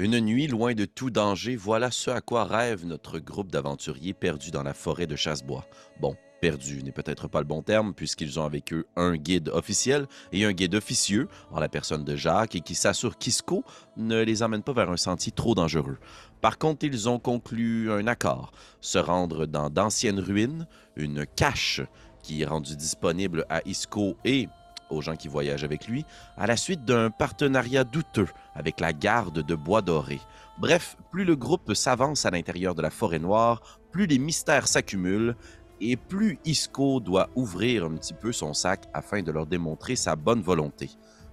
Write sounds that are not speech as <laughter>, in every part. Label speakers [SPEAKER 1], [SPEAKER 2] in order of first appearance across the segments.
[SPEAKER 1] Une nuit loin de tout danger, voilà ce à quoi rêve notre groupe d'aventuriers perdus dans la forêt de Chassebois. Bon, perdu n'est peut-être pas le bon terme, puisqu'ils ont avec eux un guide officiel et un guide officieux, en la personne de Jacques, et qui s'assure qu'Isco ne les emmène pas vers un sentier trop dangereux. Par contre, ils ont conclu un accord, se rendre dans d'anciennes ruines, une cache qui est rendue disponible à Isco et aux gens qui voyagent avec lui, à la suite d'un partenariat douteux avec la garde de Bois Doré. Bref, plus le groupe s'avance à l'intérieur de la forêt noire, plus les mystères s'accumulent et plus Isco doit ouvrir un petit peu son sac afin de leur démontrer sa bonne volonté.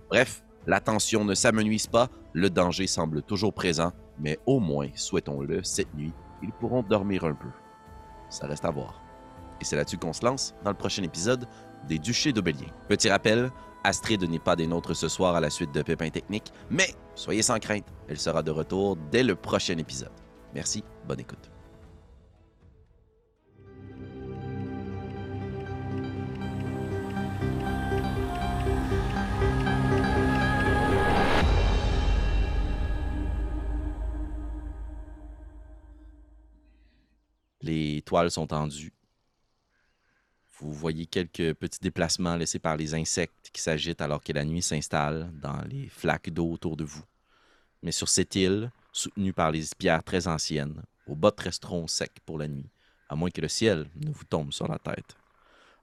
[SPEAKER 1] Bref, la tension ne s'amenuise pas, le danger semble toujours présent, mais au moins, souhaitons-le, cette nuit, ils pourront dormir un peu. Ça reste à voir. Et c'est là-dessus qu'on se lance dans le prochain épisode des Duchés d'Aubélien. Petit rappel, Astrid n'est pas des nôtres ce soir à la suite de Pépin Technique, mais soyez sans crainte, elle sera de retour dès le prochain épisode. Merci, bonne écoute. Les toiles sont tendues. Vous voyez quelques petits déplacements laissés par les insectes qui s'agitent alors que la nuit s'installe dans les flaques d'eau autour de vous. Mais sur cette île, soutenue par les pierres très anciennes, bas de resteront sec pour la nuit, à moins que le ciel ne vous tombe sur la tête.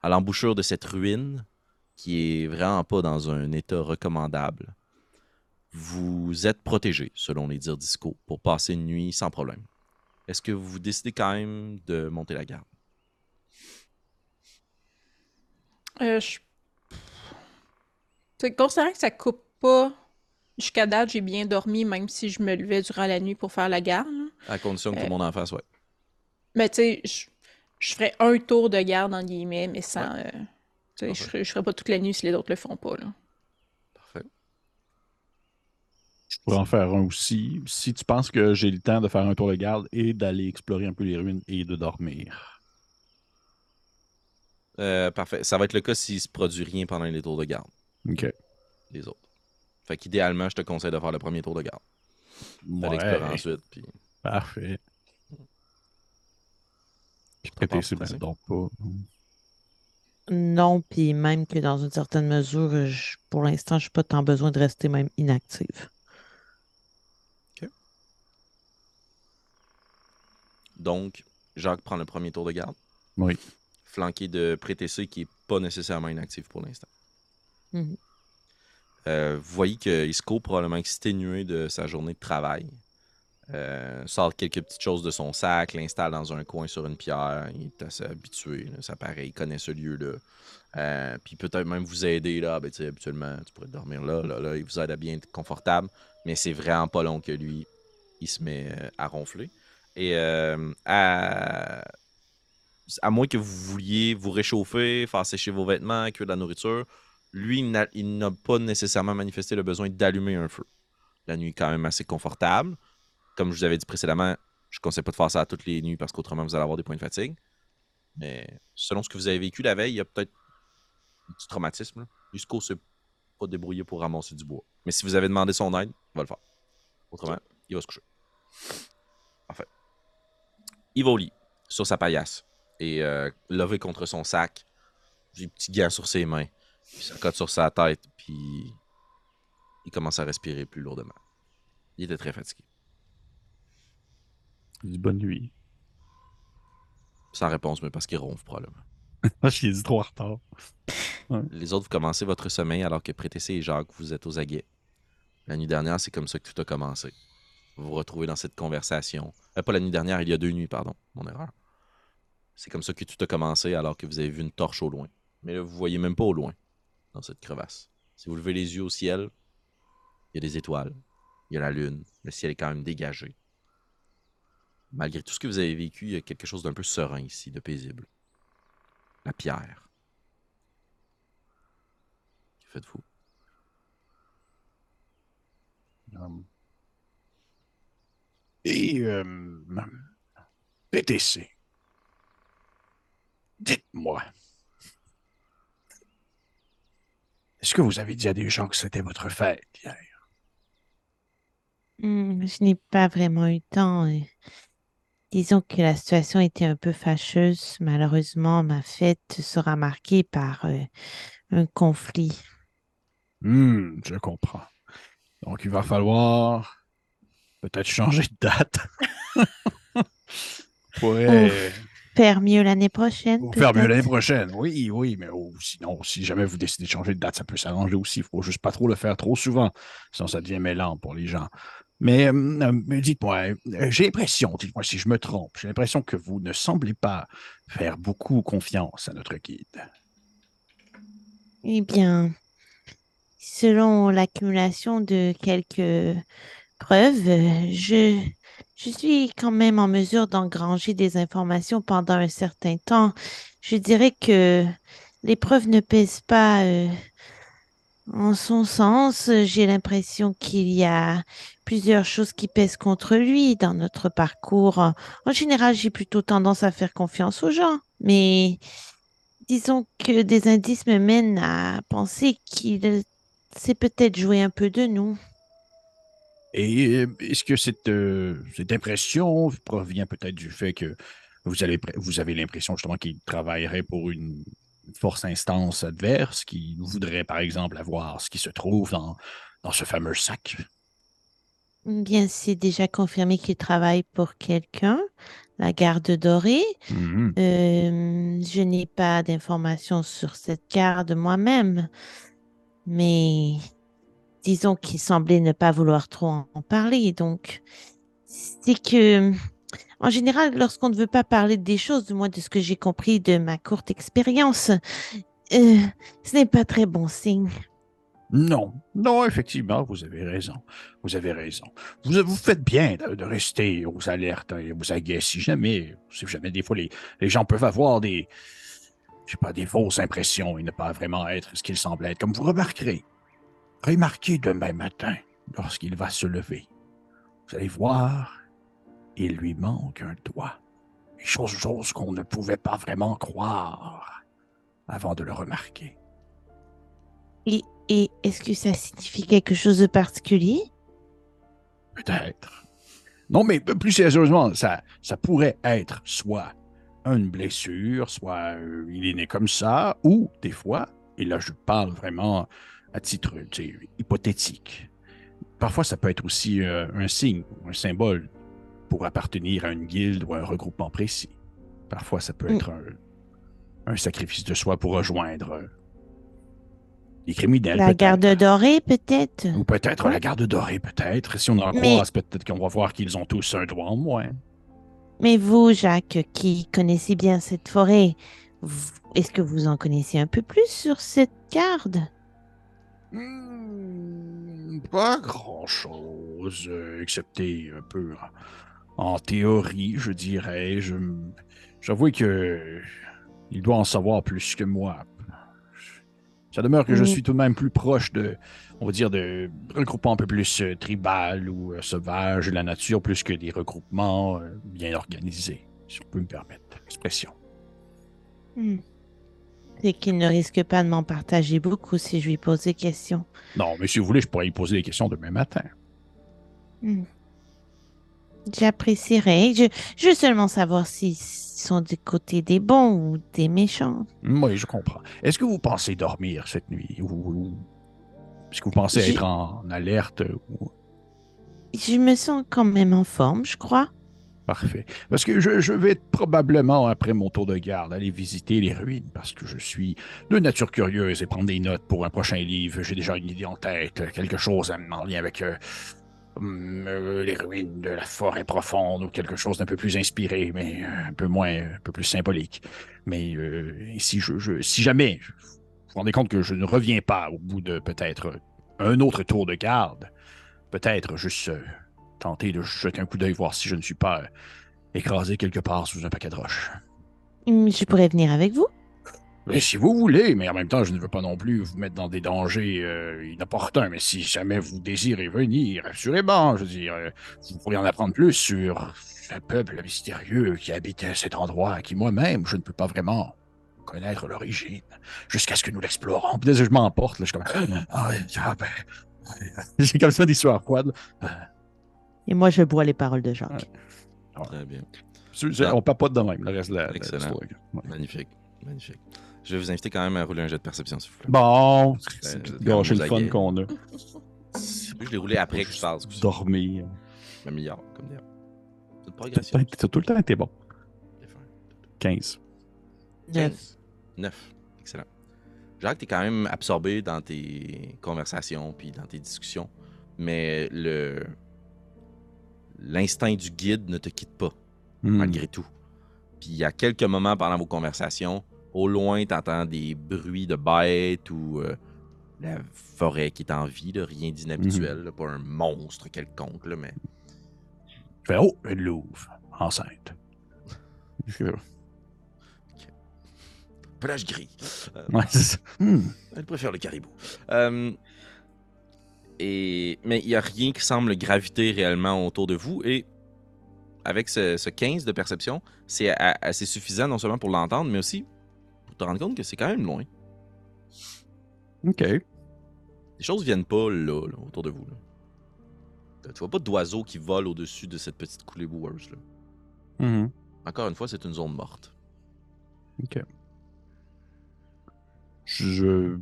[SPEAKER 1] À l'embouchure de cette ruine, qui est vraiment pas dans un état recommandable, vous êtes protégé, selon les dires d'Isco, pour passer une nuit sans problème. Est-ce que vous décidez quand même de monter la garde?
[SPEAKER 2] Euh, je... Tu sais, considérant que ça coupe pas, jusqu'à date, j'ai bien dormi, même si je me levais durant la nuit pour faire la garde.
[SPEAKER 1] À condition que tout
[SPEAKER 2] Euh,
[SPEAKER 1] le monde en fasse, ouais.
[SPEAKER 2] Mais tu sais, je, je ferais un tour de garde, en guillemets, mais sans... euh, tu sais, je je ferais pas toute la nuit si les autres le font pas, là.
[SPEAKER 1] Parfait.
[SPEAKER 3] Je pourrais en faire un aussi. Si tu penses que j'ai le temps de faire un tour de garde et d'aller explorer un peu les ruines et de dormir.
[SPEAKER 1] Euh, parfait. Ça va être le cas s'il se produit rien pendant les tours de garde,
[SPEAKER 3] OK.
[SPEAKER 1] les autres. Fait qu'idéalement, je te conseille de faire le premier tour de garde.
[SPEAKER 3] Ouais,
[SPEAKER 1] explorer ensuite, puis
[SPEAKER 3] Parfait. Puis c'est
[SPEAKER 1] Francine?
[SPEAKER 3] donc pas.
[SPEAKER 4] Non, puis même que dans une certaine mesure, je- pour l'instant, je n'ai pas tant besoin de rester même inactive.
[SPEAKER 1] Donc, Jacques prend le premier tour de garde,
[SPEAKER 3] Oui.
[SPEAKER 1] Flanqué de Prétessé qui est pas nécessairement inactif pour l'instant.
[SPEAKER 4] Mhm.
[SPEAKER 1] Euh, vous voyez que Isco, probablement exténué de sa journée de travail, euh, sort quelques petites choses de son sac, l'installe dans un coin sur une pierre. Il est assez habitué, là, ça paraît, il connaît ce lieu-là. Euh, puis peut-être même vous aider là. Ben, tu sais, habituellement, tu pourrais dormir là, là, là. Il vous aide à bien être confortable. Mais c'est vraiment pas long que lui, il se met à ronfler. Et euh, à... à moins que vous vouliez vous réchauffer, faire sécher vos vêtements, cuire de la nourriture, lui, il n'a- pas nécessairement manifesté le besoin d'allumer un feu. La nuit est quand même assez confortable. Comme je vous avais dit précédemment, je ne conseille pas de faire ça toutes les nuits parce qu'autrement, vous allez avoir des points de fatigue. Mais selon ce que vous avez vécu la veille, il y a peut-être un petit traumatisme. Jusqu'au s'est pas débrouillé pour ramasser du bois. Mais si vous avez demandé son aide, il va le faire. Autrement, il va se coucher. Parfait. Il va au lit, sur sa paillasse, et euh, levé contre son sac, des petits gants sur ses mains, puis sa cote sur sa tête, puis il commence à respirer plus lourdement. Il était très fatigué.
[SPEAKER 3] Il dit bonne nuit.
[SPEAKER 1] Sans réponse, mais parce qu'il ronfle probablement.
[SPEAKER 3] Je l'ai dit trop en retard.
[SPEAKER 1] Les autres, vous commencez votre sommeil alors que Prétessé et Jacques, vous êtes aux aguets. La nuit dernière, c'est comme ça que tout a commencé. Vous vous retrouvez dans cette conversation. Euh, pas la nuit dernière, il y a deux nuits, pardon. Mon erreur. C'est comme ça que tout a commencé alors que vous avez vu une torche au loin. Mais là, vous voyez même pas au loin, dans cette crevasse. Si vous levez les yeux au ciel, il y a des étoiles, il y a la lune, le ciel est quand même dégagé. Malgré tout ce que vous avez vécu, il y a quelque chose d'un peu serein ici, de paisible. La pierre. Que faites-vous?
[SPEAKER 3] Hum. Et euh, PTC. Dites-moi. Est-ce que vous avez dit à des gens que c'était votre fête hier?
[SPEAKER 4] Hmm, je n'ai pas vraiment eu le temps. euh. Disons que la situation était un peu fâcheuse. Malheureusement, ma fête sera marquée par euh, un conflit.
[SPEAKER 3] Hmm, je comprends. Donc, il va falloir peut-être changer de date. <laughs> pourrait
[SPEAKER 4] Faire mieux l'année prochaine,
[SPEAKER 3] faire mieux l'année prochaine. Oui, oui, mais oh, sinon, si jamais vous décidez de changer de date, ça peut s'arranger aussi. Il faut juste pas trop le faire trop souvent, sinon ça devient mêlant pour les gens. Mais, euh, euh, mais dites-moi, euh, j'ai l'impression, dites-moi si je me trompe, j'ai l'impression que vous ne semblez pas faire beaucoup confiance à notre guide.
[SPEAKER 4] Eh bien, selon l'accumulation de quelques preuves, je, je suis quand même en mesure d'engranger des informations pendant un certain temps. Je dirais que les preuves ne pèsent pas euh, en son sens. J'ai l'impression qu'il y a plusieurs choses qui pèsent contre lui dans notre parcours. En général, j'ai plutôt tendance à faire confiance aux gens, mais disons que des indices me mènent à penser qu'il s'est peut-être joué un peu de nous.
[SPEAKER 3] Et euh, est-ce que cette, euh, cette impression provient peut-être du fait que vous, allez, vous avez l'impression justement qu'il travaillerait pour une force instance adverse qui voudrait par exemple avoir ce qui se trouve dans, dans ce fameux sac?
[SPEAKER 4] Bien, c'est déjà confirmé qu'il travaille pour quelqu'un, la garde dorée. Euh, je n'ai pas d'informations sur cette garde moi-même, mais disons qu'il semblait ne pas vouloir trop en parler. Donc, c'est que, en général, lorsqu'on ne veut pas parler des choses, du moins de ce que j'ai compris de ma courte expérience, euh, ce n'est pas très bon signe.
[SPEAKER 3] Non, non, effectivement, vous avez raison. Vous avez raison. Vous, vous faites bien de, de rester aux alertes et aux aguets si jamais, si jamais des fois les, les gens peuvent avoir des, je sais pas, des fausses impressions et ne pas vraiment être ce qu'ils semblent être. Comme vous remarquerez, remarquez demain matin, lorsqu'il va se lever, vous allez voir, il lui manque un doigt. Une chose, chose qu'on ne pouvait pas vraiment croire avant de le remarquer.
[SPEAKER 4] Et, et est-ce que ça signifie quelque chose de particulier?
[SPEAKER 3] Peut-être. Non, mais plus sérieusement, ça, ça pourrait être soit une blessure, soit euh, il est né comme ça, ou des fois, et là je parle vraiment à titre hypothétique, parfois ça peut être aussi euh, un signe, un symbole pour appartenir à une guilde ou à un regroupement précis. Parfois ça peut
[SPEAKER 4] Mm.
[SPEAKER 3] être un, un sacrifice de soi pour rejoindre euh, les criminels.
[SPEAKER 4] La garde dorée, peut-être?
[SPEAKER 3] Ou peut-être la garde dorée, peut-être. Si on en
[SPEAKER 4] Mais-
[SPEAKER 3] croise, peut-être qu'on va voir qu'ils ont tous un doigt en moins.
[SPEAKER 4] Mais vous, Jacques, qui connaissez bien cette forêt, vous- est-ce que vous en connaissez un peu plus sur cette garde?
[SPEAKER 3] Hmm, pas grand-chose, euh, excepté un peu en, en théorie, je dirais. Je, j'avoue que il doit en savoir plus que moi. Ça demeure que je
[SPEAKER 4] Mm.
[SPEAKER 3] suis tout de même plus proche de, on va dire, de regroupements un peu plus euh, tribal ou euh, sauvages de la nature, plus que des regroupements euh, bien organisés, si on peut me permettre l'expression.
[SPEAKER 4] Hmm. C'est qu'il ne risque pas de m'en partager beaucoup si je lui pose des questions.
[SPEAKER 3] Non, mais si vous voulez, je pourrais y poser des questions demain matin.
[SPEAKER 4] Hmm. J'apprécierais. Je, je veux seulement savoir s'ils sont du côté des bons ou des méchants.
[SPEAKER 3] Oui, je comprends. Est-ce que vous pensez dormir cette nuit ou, ou- est-ce que vous pensez être en alerte ou...
[SPEAKER 4] Je me sens quand même en forme, je crois.
[SPEAKER 3] Parfait. Parce que je, vais probablement, après mon tour de garde, aller visiter les ruines parce que je suis de nature curieuse et prendre des notes pour un prochain livre. J'ai déjà une idée en tête, quelque chose en lien avec euh, hum, euh, les ruines de la forêt profonde ou quelque chose d'un peu plus inspiré, mais euh, un peu moins, un peu plus symbolique. Mais si, je, je- si jamais vous vous rendez compte que je ne reviens pas au bout de peut-être un autre tour de garde, peut-être juste tenter de jeter un coup d'œil, voir si je ne suis pas euh, écrasé quelque part sous un paquet de roches.
[SPEAKER 4] Hmm, Je pourrais venir avec vous.
[SPEAKER 3] Mais si vous voulez, mais en même temps, je ne veux pas non plus vous mettre dans des dangers euh, inopportuns. Mais si jamais vous désirez venir, assurément, je veux dire, euh, vous pourriez en apprendre plus sur ce peuple mystérieux qui habitait cet endroit, qui moi-même, je ne peux pas vraiment connaître l'origine, jusqu'à ce que nous l'explorons. Puis là, je m'emporte, là, je suis comme... Ah, ouais, ah, ben, <laughs> J'ai comme ça des sueurs froides.
[SPEAKER 4] Et moi, je bois les paroles de Jacques.
[SPEAKER 3] Ouais.
[SPEAKER 1] Très bien. Ah.
[SPEAKER 3] On papote de même, le reste de la. de la-
[SPEAKER 1] Excellent.
[SPEAKER 3] Ouais.
[SPEAKER 1] Magnifique. Magnifique. Je vais vous inviter quand même à rouler un jet de perception, s'il vous plaît.
[SPEAKER 3] Bon, c'est gâcher le fun qu'on a.
[SPEAKER 1] Je l'ai roulé après que je parle.
[SPEAKER 3] Dormir.
[SPEAKER 1] Milliard, comme. C'est progression.
[SPEAKER 3] t'as tout le temps été bon. 15.
[SPEAKER 1] 15. 9. Excellent. Jacques, t'es quand même absorbé dans tes conversations puis dans tes discussions, mais le l'instinct du guide ne te quitte pas,
[SPEAKER 3] Hmm.
[SPEAKER 1] malgré tout. Puis il y a quelques moments pendant vos conversations, au loin, t'entends des bruits de bêtes ou euh, la forêt qui est en vie, là, rien d'inhabituel, là, pas un monstre quelconque, là, mais
[SPEAKER 3] Je fais Oh, une louve, enceinte. Je-
[SPEAKER 1] pelage gris. Euh,
[SPEAKER 3] Ouais, c'est ça. Hmm.
[SPEAKER 1] Elle préfère le caribou. Euh, et, mais il n'y a rien qui semble graviter réellement autour de vous. Et avec ce, ce 15 de perception, c'est assez suffisant non seulement pour l'entendre, mais aussi pour te rendre compte que c'est quand même loin.
[SPEAKER 3] OK.
[SPEAKER 1] Les choses viennent pas là, là, autour de vous. Là. Tu vois pas d'oiseaux qui volent au-dessus de cette petite coulée boueuse. Là.
[SPEAKER 3] Mhm.
[SPEAKER 1] Encore une fois, c'est une zone morte.
[SPEAKER 3] Je.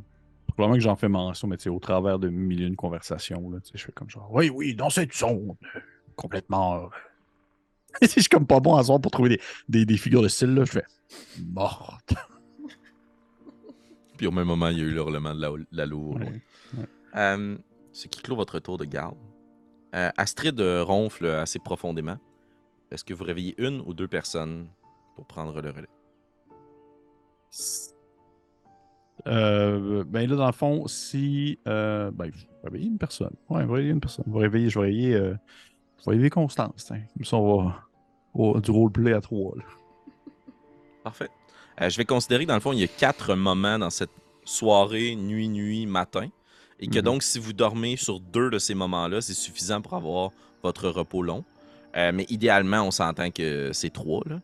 [SPEAKER 3] Probablement que j'en fais mention, mais tu sais, au travers de mille et une conversations, là, tu sais, je fais comme genre, oui, oui, dans cette zone, euh, complètement. euh, <laughs> je suis comme pas bon à soir pour trouver des, des, des figures de style, là, je fais morte.
[SPEAKER 1] Puis au même moment, il y a eu le hurlement de la.
[SPEAKER 3] Ouais.
[SPEAKER 1] Euh, ce qui clôt votre tour de garde? Euh, Astrid euh, ronfle assez profondément. Est-ce que vous réveillez une ou deux personnes pour prendre le relais?
[SPEAKER 3] Euh, ben là, dans le fond, si. Euh, ben, je vais réveiller une personne. Ouais, je vais réveiller une personne. Je vais réveiller, je vais réveiller, euh, je vais réveiller Constance. hein. Comme ça, on va. du roleplay à trois, là.
[SPEAKER 1] Parfait. Euh, je vais considérer que dans le fond, il y a quatre moments dans cette soirée, nuit, nuit, matin. Et que
[SPEAKER 3] Mhm.
[SPEAKER 1] donc, si vous dormez sur deux de ces moments-là, c'est suffisant pour avoir votre repos long. Mais idéalement, on s'entend que c'est trois. Là.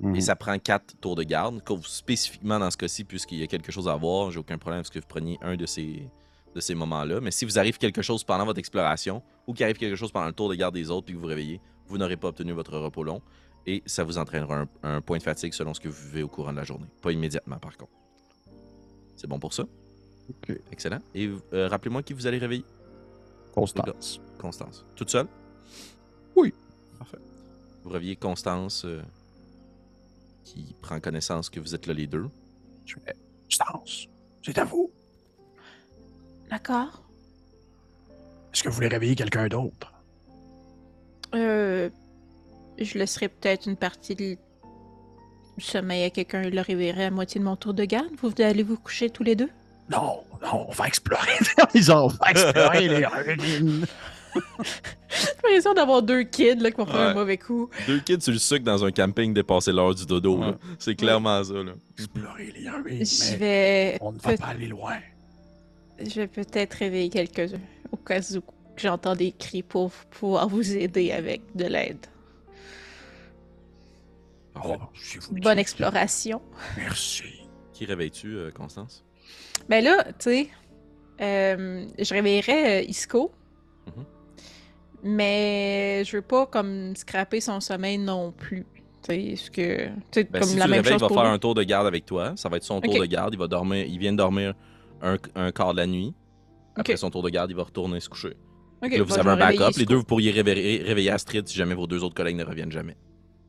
[SPEAKER 1] Et
[SPEAKER 3] Mhm.
[SPEAKER 1] ça prend quatre tours de garde. Spécifiquement dans ce cas-ci, puisqu'il y a quelque chose à voir, j'ai aucun problème à ce que vous preniez un de ces, de ces moments-là. Mais si vous arrive quelque chose pendant votre exploration, ou qu'il arrive quelque chose pendant le tour de garde des autres, puis que vous réveillez, vous n'aurez pas obtenu votre repos long. Et ça vous entraînera un, un point de fatigue selon ce que vous vivez au courant de la journée. Pas immédiatement, par contre. C'est bon pour ça?
[SPEAKER 3] Ok.
[SPEAKER 1] Excellent. Et euh, rappelez-moi qui vous allez réveiller.
[SPEAKER 3] Constance.
[SPEAKER 1] Constance. Toute seule?
[SPEAKER 3] Oui.
[SPEAKER 1] Parfait. Vous réveillez Constance euh, qui prend connaissance que vous êtes là les deux.
[SPEAKER 3] Je fais Constance, c'est à vous.
[SPEAKER 2] D'accord.
[SPEAKER 3] Est-ce que vous voulez réveiller quelqu'un d'autre?
[SPEAKER 2] Euh, je laisserai peut-être une partie de- du sommeil à quelqu'un et le réveillerai à moitié de mon tour de garde. Vous allez vous coucher tous les deux?
[SPEAKER 3] Non, non, on va explorer. Ils <laughs> ont, on va explorer les ruines.
[SPEAKER 2] J'ai l'impression d'avoir deux kids là, qui vont faire
[SPEAKER 1] Ouais.
[SPEAKER 2] un mauvais coup.
[SPEAKER 1] Deux kids sur le sucre dans un camping dépassé l'heure du dodo.
[SPEAKER 3] Ouais.
[SPEAKER 1] C'est clairement ça. Là.
[SPEAKER 3] Explorer les ruines.
[SPEAKER 2] Je vais,
[SPEAKER 3] on ne va pas aller loin.
[SPEAKER 2] je vais peut-être réveiller quelques-uns au cas où j'entends des cris pour pouvoir vous aider avec de l'aide.
[SPEAKER 3] Oh,
[SPEAKER 2] Bonne exploration.
[SPEAKER 3] Merci.
[SPEAKER 1] Qui réveilles-tu, euh, Constance?
[SPEAKER 2] Ben là, tu sais, euh, je réveillerais euh, Isco.
[SPEAKER 1] Mhm.
[SPEAKER 2] Mais je veux pas comme scraper son sommeil non plus. Tu sais, ce que. Tu sais,
[SPEAKER 1] Ben,
[SPEAKER 2] comme
[SPEAKER 1] si
[SPEAKER 2] la
[SPEAKER 1] tu
[SPEAKER 2] même
[SPEAKER 1] réveilles, il
[SPEAKER 2] chose
[SPEAKER 1] va
[SPEAKER 2] pour
[SPEAKER 1] faire
[SPEAKER 2] lui.
[SPEAKER 1] un tour de garde avec toi. Ça va être son tour de garde. Il va dormir. Il vient de dormir un, un quart de la nuit. Après
[SPEAKER 2] Ok.
[SPEAKER 1] son tour de garde, il va retourner se coucher.
[SPEAKER 2] Ok,
[SPEAKER 1] là, vous avez un backup. Les deux, vous pourriez réveiller, réveiller Astrid si jamais vos deux autres collègues ne reviennent jamais.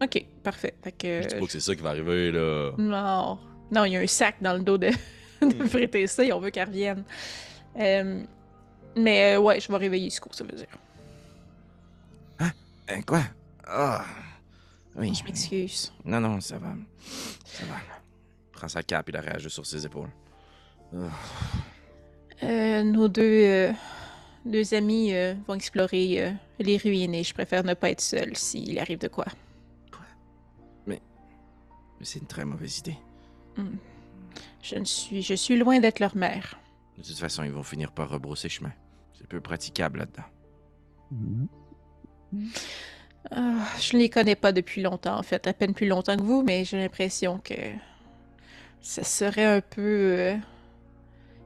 [SPEAKER 2] Ok, parfait. Fait que.
[SPEAKER 1] Je dis pas que c'est ça qui va arriver, là.
[SPEAKER 2] Non. Non, il y a un sac dans le dos de, <laughs> de ça et on veut qu'elle revienne. Euh, mais euh, ouais, je vais réveiller Isco, ça veut dire.
[SPEAKER 1] Hein, quoi? Ah. Oui.
[SPEAKER 2] Je m'excuse.
[SPEAKER 1] Non, non, ça va. Ça va. Prends sa cape et la réagit sur ses épaules. Ah.
[SPEAKER 2] Euh, nos deux, euh, deux amis euh, vont explorer euh, les ruines et je préfère ne pas être seule s'il arrive de quoi.
[SPEAKER 1] Mais c'est une très mauvaise idée.
[SPEAKER 2] Hmm. Je ne suis, je suis loin d'être leur mère.
[SPEAKER 1] De toute façon, ils vont finir par rebrousser chemin. C'est peu praticable là-dedans.
[SPEAKER 2] Ah, je ne les connais pas depuis longtemps, en fait, à peine plus longtemps que vous, mais j'ai l'impression que ça serait un peu euh,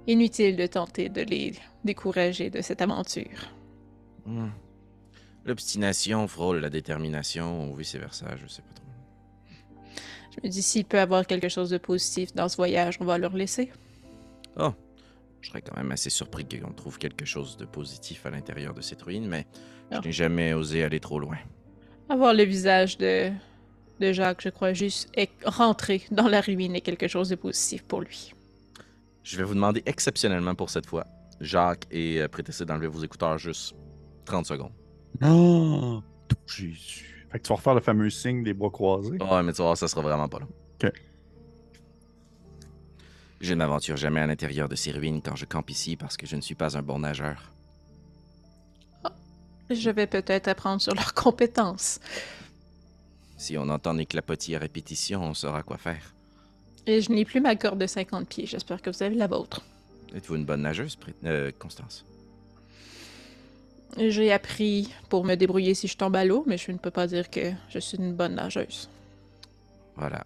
[SPEAKER 2] inutile de tenter de les décourager de cette aventure.
[SPEAKER 1] Hmm. L'obstination frôle la détermination, ou vice-versa, je sais pas trop.
[SPEAKER 2] Je me dis, s'il peut avoir quelque chose de positif dans ce voyage, on va leur laisser.
[SPEAKER 1] Oh, je serais quand même assez surpris qu'on trouve quelque chose de positif à l'intérieur de cette ruine, mais je
[SPEAKER 2] Ah.
[SPEAKER 1] n'ai jamais osé aller trop loin.
[SPEAKER 2] Avoir le visage de, de Jacques, je crois juste, est rentrer dans la ruine est quelque chose de positif pour lui.
[SPEAKER 1] Je vais vous demander exceptionnellement pour cette fois, Jacques et euh, Prétessé d'enlever vos écouteurs juste 30 secondes.
[SPEAKER 5] Oh, Jésus. Fait que tu vas refaire le fameux signe des bras croisés.
[SPEAKER 1] Ouais, mais tu vas voir, ça sera vraiment pas long. Je ne m'aventure jamais à l'intérieur de ces ruines quand je campe ici parce que je ne suis pas un bon nageur.
[SPEAKER 2] Je vais peut-être apprendre sur leurs compétences.
[SPEAKER 1] Si on entend des clapotis à répétition, on saura quoi faire.
[SPEAKER 2] Et je n'ai plus ma corde de 50 pieds. J'espère que vous avez la vôtre.
[SPEAKER 1] Êtes-vous une bonne nageuse, euh, Constance?
[SPEAKER 2] J'ai appris pour me débrouiller si je tombe à l'eau, mais je ne peux pas dire que je suis une bonne nageuse.
[SPEAKER 1] Voilà.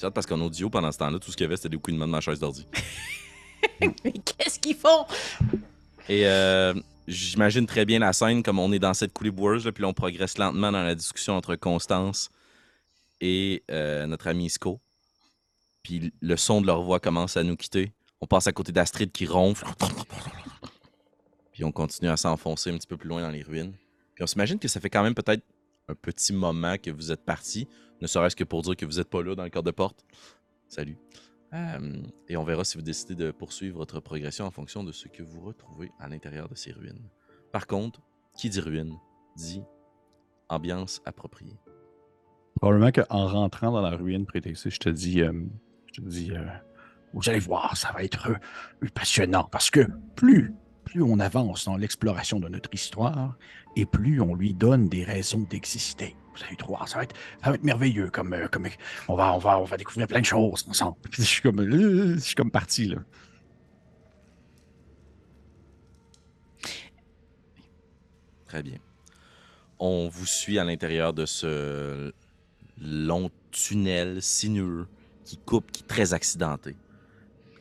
[SPEAKER 1] C'est parce qu'en audio, pendant ce temps-là, tout ce qu'il y avait, c'était des couinements de ma chaise d'ordi. <laughs>
[SPEAKER 2] Mais qu'est-ce qu'ils font?
[SPEAKER 1] Et euh, j'imagine très bien la scène, comme on est dans cette coulée boueuse, là, puis là, on progresse lentement dans la discussion entre Constance et euh, notre ami Isco. Puis le son de leur voix commence à nous quitter. On passe à côté d'Astrid qui ronfle. Puis on continue à s'enfoncer un petit peu plus loin dans les ruines. Puis on s'imagine que ça fait quand même peut-être un petit moment que vous êtes parti, ne serait-ce que pour dire que vous n'êtes pas là dans le corps de porte. Salut. Euh, et on verra si vous décidez de poursuivre votre progression en fonction de ce que vous retrouvez à l'intérieur de ces ruines. Par contre, qui dit ruine dit ambiance appropriée.
[SPEAKER 5] Probablement qu'en rentrant dans la ruine prétextée, je te dis, euh, je te dis, euh,
[SPEAKER 3] Vous allez voir, ça va être passionnant parce que plus, plus on avance dans l'exploration de notre histoire et plus on lui donne des raisons d'exister. Vous allez voir, ça va être, ça va être merveilleux. Comme, euh, comme on va, on va, on va découvrir plein de choses ensemble. <laughs>
[SPEAKER 5] Je suis comme, euh, je suis comme parti là.
[SPEAKER 1] Très bien. On vous suit à l'intérieur de ce long tunnel sinueux qui coupe, qui est très accidenté.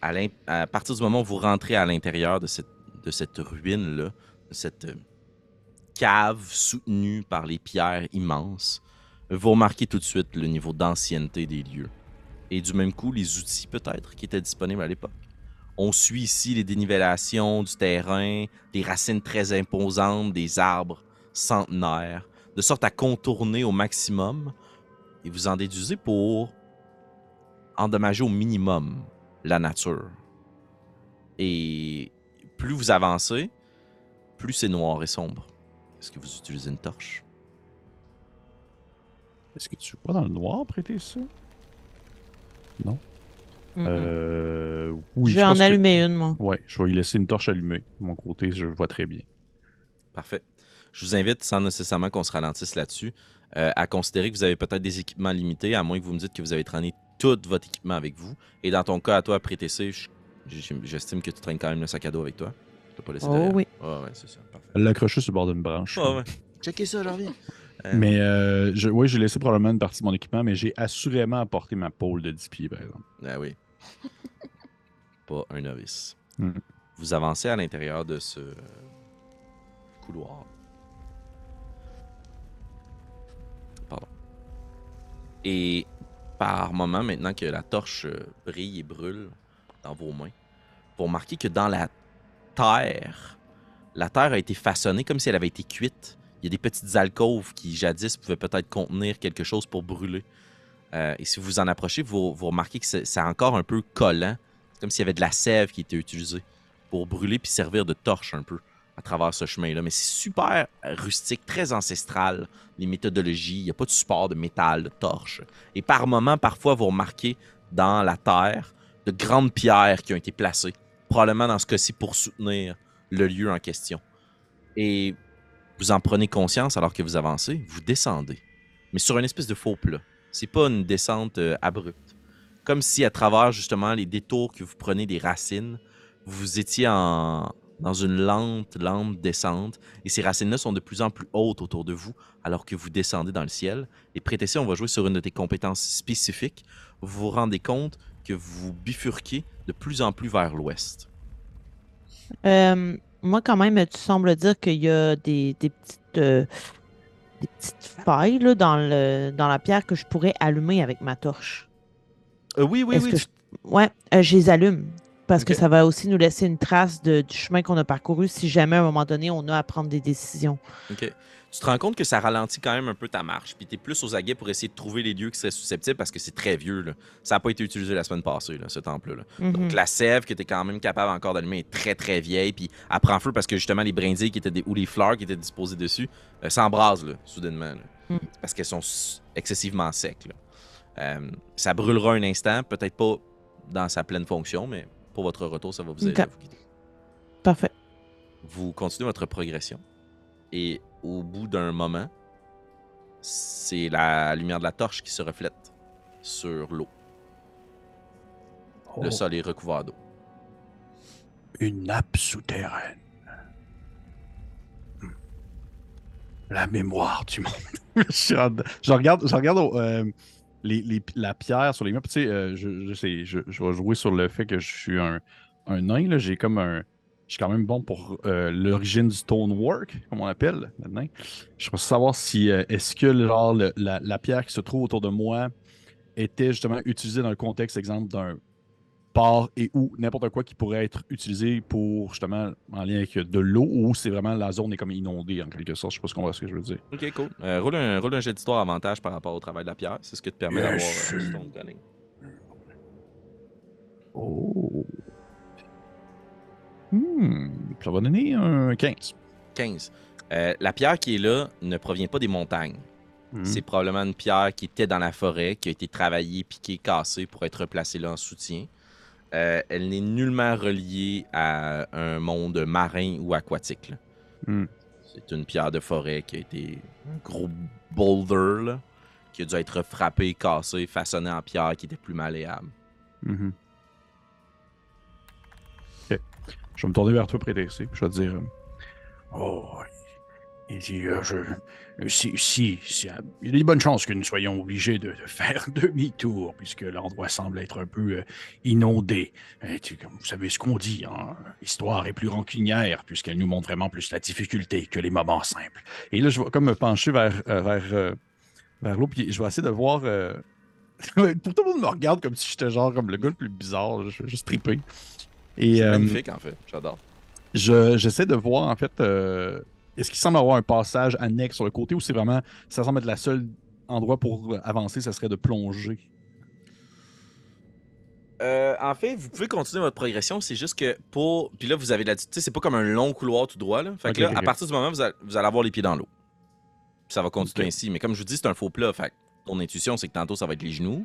[SPEAKER 1] À partir du moment où vous rentrez à l'intérieur de cette, de cette ruine-là, de cette euh, cave soutenue par les pierres immenses, vous remarquez tout de suite le niveau d'ancienneté des lieux. Et du même coup, les outils peut-être qui étaient disponibles à l'époque. On suit ici les dénivellations du terrain, des racines très imposantes, des arbres centenaires, de sorte à contourner au maximum et vous en déduisez pour endommager au minimum la nature. Et plus vous avancez, plus c'est noir et sombre. Est-ce que vous utilisez une torche?
[SPEAKER 5] Est-ce que tu vois dans le noir prêter ça?
[SPEAKER 4] Mm-mm.
[SPEAKER 5] Euh, oui.
[SPEAKER 4] je vais en
[SPEAKER 5] que-
[SPEAKER 4] allumer une, moi.
[SPEAKER 5] Ouais, je vais y laisser une torche allumée. De mon côté, je vois très bien.
[SPEAKER 1] Parfait. Je vous invite, sans nécessairement qu'on se ralentisse là-dessus, euh, à considérer que vous avez peut-être des équipements limités, à moins que vous me dites que vous avez traîné tout votre équipement avec vous. Et dans ton cas, à toi, PTC, je- j'ai- j'estime que tu traînes quand même le sac à dos avec toi. Tu t'as pas laissé
[SPEAKER 4] Oh
[SPEAKER 1] derrière.
[SPEAKER 4] oui.
[SPEAKER 1] Ouais, ouais, c'est ça. Parfait.
[SPEAKER 5] Elle l'a accroché sur le bord d'une branche.
[SPEAKER 1] Ouais, ouais. Checkez ça, j'en reviens. Euh,
[SPEAKER 5] Mais euh, je, oui, j'ai laissé probablement une partie de mon équipement, mais j'ai assurément apporté ma pôle de 10 pieds, par exemple.
[SPEAKER 1] Ah oui. <laughs> Pas un novice.
[SPEAKER 5] Mhm.
[SPEAKER 1] Vous avancez à l'intérieur de ce couloir. Pardon. Et par moment, maintenant que la torche euh, brille et brûle dans vos mains, vous remarquez que dans la terre, la terre a été façonnée comme si elle avait été cuite. Il y a des petites alcôves qui jadis pouvaient peut-être contenir quelque chose pour brûler. Euh, et si vous vous en approchez, vous, vous remarquez que c'est encore un peu collant. C'est comme s'il y avait de la sève qui était utilisée pour brûler puis servir de torche un peu à travers ce chemin-là. Mais c'est super rustique, très ancestral, les méthodologies. Il n'y a pas de support de métal, de torche. Et par moments, parfois, vous remarquez dans la terre de grandes pierres qui ont été placées, probablement dans ce cas-ci pour soutenir le lieu en question. Et vous en prenez conscience alors que vous avancez, vous descendez, mais sur une espèce de faux plat. C'est pas une descente euh, abrupte. Comme si à travers justement les détours que vous prenez des racines, vous étiez en, dans une lente, lente descente, et ces racines-là sont de plus en plus hautes autour de vous, alors que vous descendez dans le ciel. Et Prétessé, on va jouer sur une de tes compétences spécifiques. Vous vous rendez compte que vous bifurquez de plus en plus vers l'ouest.
[SPEAKER 4] Euh, moi, quand même, tu sembles dire qu'il y a des, des petites, euh, des petites failles là, dans, le, dans la pierre que je pourrais allumer avec ma torche.
[SPEAKER 1] Euh, oui, oui, oui.
[SPEAKER 4] que je- Ouais, euh, je les allume. Parce que ça va aussi nous laisser une trace de- du chemin qu'on a parcouru si jamais à un moment donné on a à prendre des décisions.
[SPEAKER 1] Ok. Tu te rends compte que ça ralentit quand même un peu ta marche, puis tu es plus aux aguets pour essayer de trouver les lieux qui seraient susceptibles parce que c'est très vieux. Là. Ça n'a pas été utilisé la semaine passée, là, ce temple-là.
[SPEAKER 4] Mhm.
[SPEAKER 1] Donc la sève que tu es quand même capable encore d'allumer est très très vieille, puis elle prend feu parce que justement les brindilles qui étaient des- ou les fleurs qui étaient disposées dessus euh, s'embrasent soudainement.
[SPEAKER 4] Mm.
[SPEAKER 1] Parce qu'elles sont excessivement secs. Euh, ça brûlera un instant, peut-être pas dans sa pleine fonction, mais pour votre retour, ça va vous aider
[SPEAKER 4] Ok.
[SPEAKER 1] à vous guider.
[SPEAKER 4] Parfait.
[SPEAKER 1] Vous continuez votre progression. Et au bout d'un moment, c'est la lumière de la torche qui se reflète sur l'eau. Le
[SPEAKER 3] Oh,
[SPEAKER 1] sol est recouvert d'eau.
[SPEAKER 3] Une nappe souterraine. Hmm. La mémoire du monde. <laughs>
[SPEAKER 5] je, regarde, je regarde euh, les- les- la pierre sur les murs. Tu sais, euh, je, je sais, je, je vais jouer sur le fait que je suis un, un nain. J'ai comme un. Je suis quand même bon pour euh, l'origine du stonework, comme on appelle maintenant. Je veux savoir si euh, est-ce que genre, le- la, la pierre qui se trouve autour de moi était justement utilisée dans le contexte, exemple, d'un port et ou n'importe quoi qui pourrait être utilisé pour justement en lien avec de l'eau ou c'est vraiment la zone est comme inondée en quelque sorte. Je sais pas ce qu'on voit ce que je veux dire.
[SPEAKER 1] Ok, cool. Euh, roule, un, roule un jet d'histoire avantage par rapport au travail de la pierre. C'est ce qui te permet d'avoir euh, stone.
[SPEAKER 5] Oh. Hmm, ça va donner un 15.
[SPEAKER 1] 15. Euh, la pierre qui est là ne provient pas des montagnes.
[SPEAKER 5] Hmm.
[SPEAKER 1] C'est probablement une pierre qui était dans la forêt, qui a été travaillée, piquée, cassée pour être replacée là en soutien. Euh, elle n'est nullement reliée à un monde marin ou aquatique.
[SPEAKER 5] Hmm.
[SPEAKER 1] C'est une pierre de forêt qui a été un gros boulder là, qui a dû être frappé, cassé, façonné en pierre qui était plus malléable.
[SPEAKER 5] Ok. Je vais me tourner vers toi, Prétexé. Je vais te dire. euh,
[SPEAKER 3] Oh, il dit, euh, je, euh, si, si, si, euh, il y a des bonnes chances que nous soyons obligés de, de <laughs> faire demi-tour, puisque l'endroit semble être un peu inondé. Vous savez ce qu'on dit, hein, l'histoire est plus rancunière, puisqu'elle nous montre vraiment plus la difficulté que les moments simples.
[SPEAKER 5] Et là, je vais comme me pencher vers, vers, vers l'eau, puis je vais essayer de voir. <laughs> Pour tout le monde me regarde comme si j'étais genre comme le gars le plus bizarre. Je vais juste triper. Et euh,
[SPEAKER 1] magnifique en fait, j'adore.
[SPEAKER 5] je- j'essaie de voir en fait. euh, Est-ce qu'il semble avoir un passage annexe sur le côté ou c'est vraiment. Ça semble être la seule endroit pour avancer, ça serait de plonger?
[SPEAKER 1] Euh, en fait, vous pouvez continuer votre progression, c'est juste que pour. Puis là, vous avez la. Tu sais, c'est pas comme un long couloir tout droit, là. Fait que là, à partir du moment où vous allez, vous allez avoir les pieds dans l'eau. Puis ça va continuer ainsi. Mais comme je vous dis, c'est un faux plat. Fait que ton intuition, c'est que tantôt, ça va être les genoux,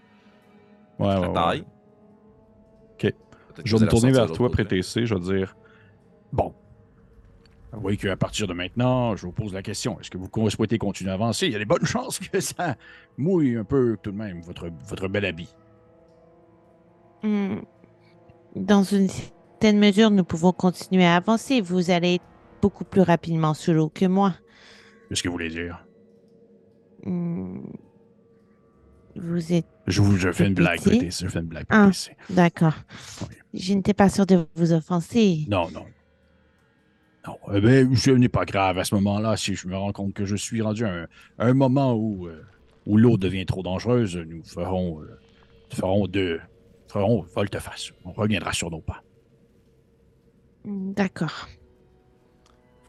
[SPEAKER 5] Ouais,
[SPEAKER 1] la
[SPEAKER 5] ouais, ouais.
[SPEAKER 1] taille.
[SPEAKER 5] Ok. Je vais me tourner vers toi. Prétexé. Je vais dire.
[SPEAKER 3] Bon. Vous voyez qu'à partir de maintenant, je vous pose la question, est-ce que vous souhaitez continuer à avancer? Il y a des bonnes <laughs> chances que ça mouille un peu tout de même, votre, votre bel habit.
[SPEAKER 4] Hmm. Dans une certaine mesure, nous pouvons continuer à avancer. Vous allez être beaucoup plus rapidement sous l'eau que moi.
[SPEAKER 3] Qu'est-ce que vous voulez dire?
[SPEAKER 4] Hmm. Vous êtes
[SPEAKER 3] Je vous je fais une blague, je fais une blague,
[SPEAKER 4] Ah. D'accord.
[SPEAKER 3] Oui.
[SPEAKER 4] Je n'étais pas sûre de vous offenser.
[SPEAKER 3] Non, non. Non, eh ben, ce n'est pas grave à ce moment-là. Si je me rends compte que je suis rendu à un, à un moment où, euh, où l'eau devient trop dangereuse, nous ferons, euh, ferons deux, ferons volte-face. On reviendra sur nos pas.
[SPEAKER 4] D'accord.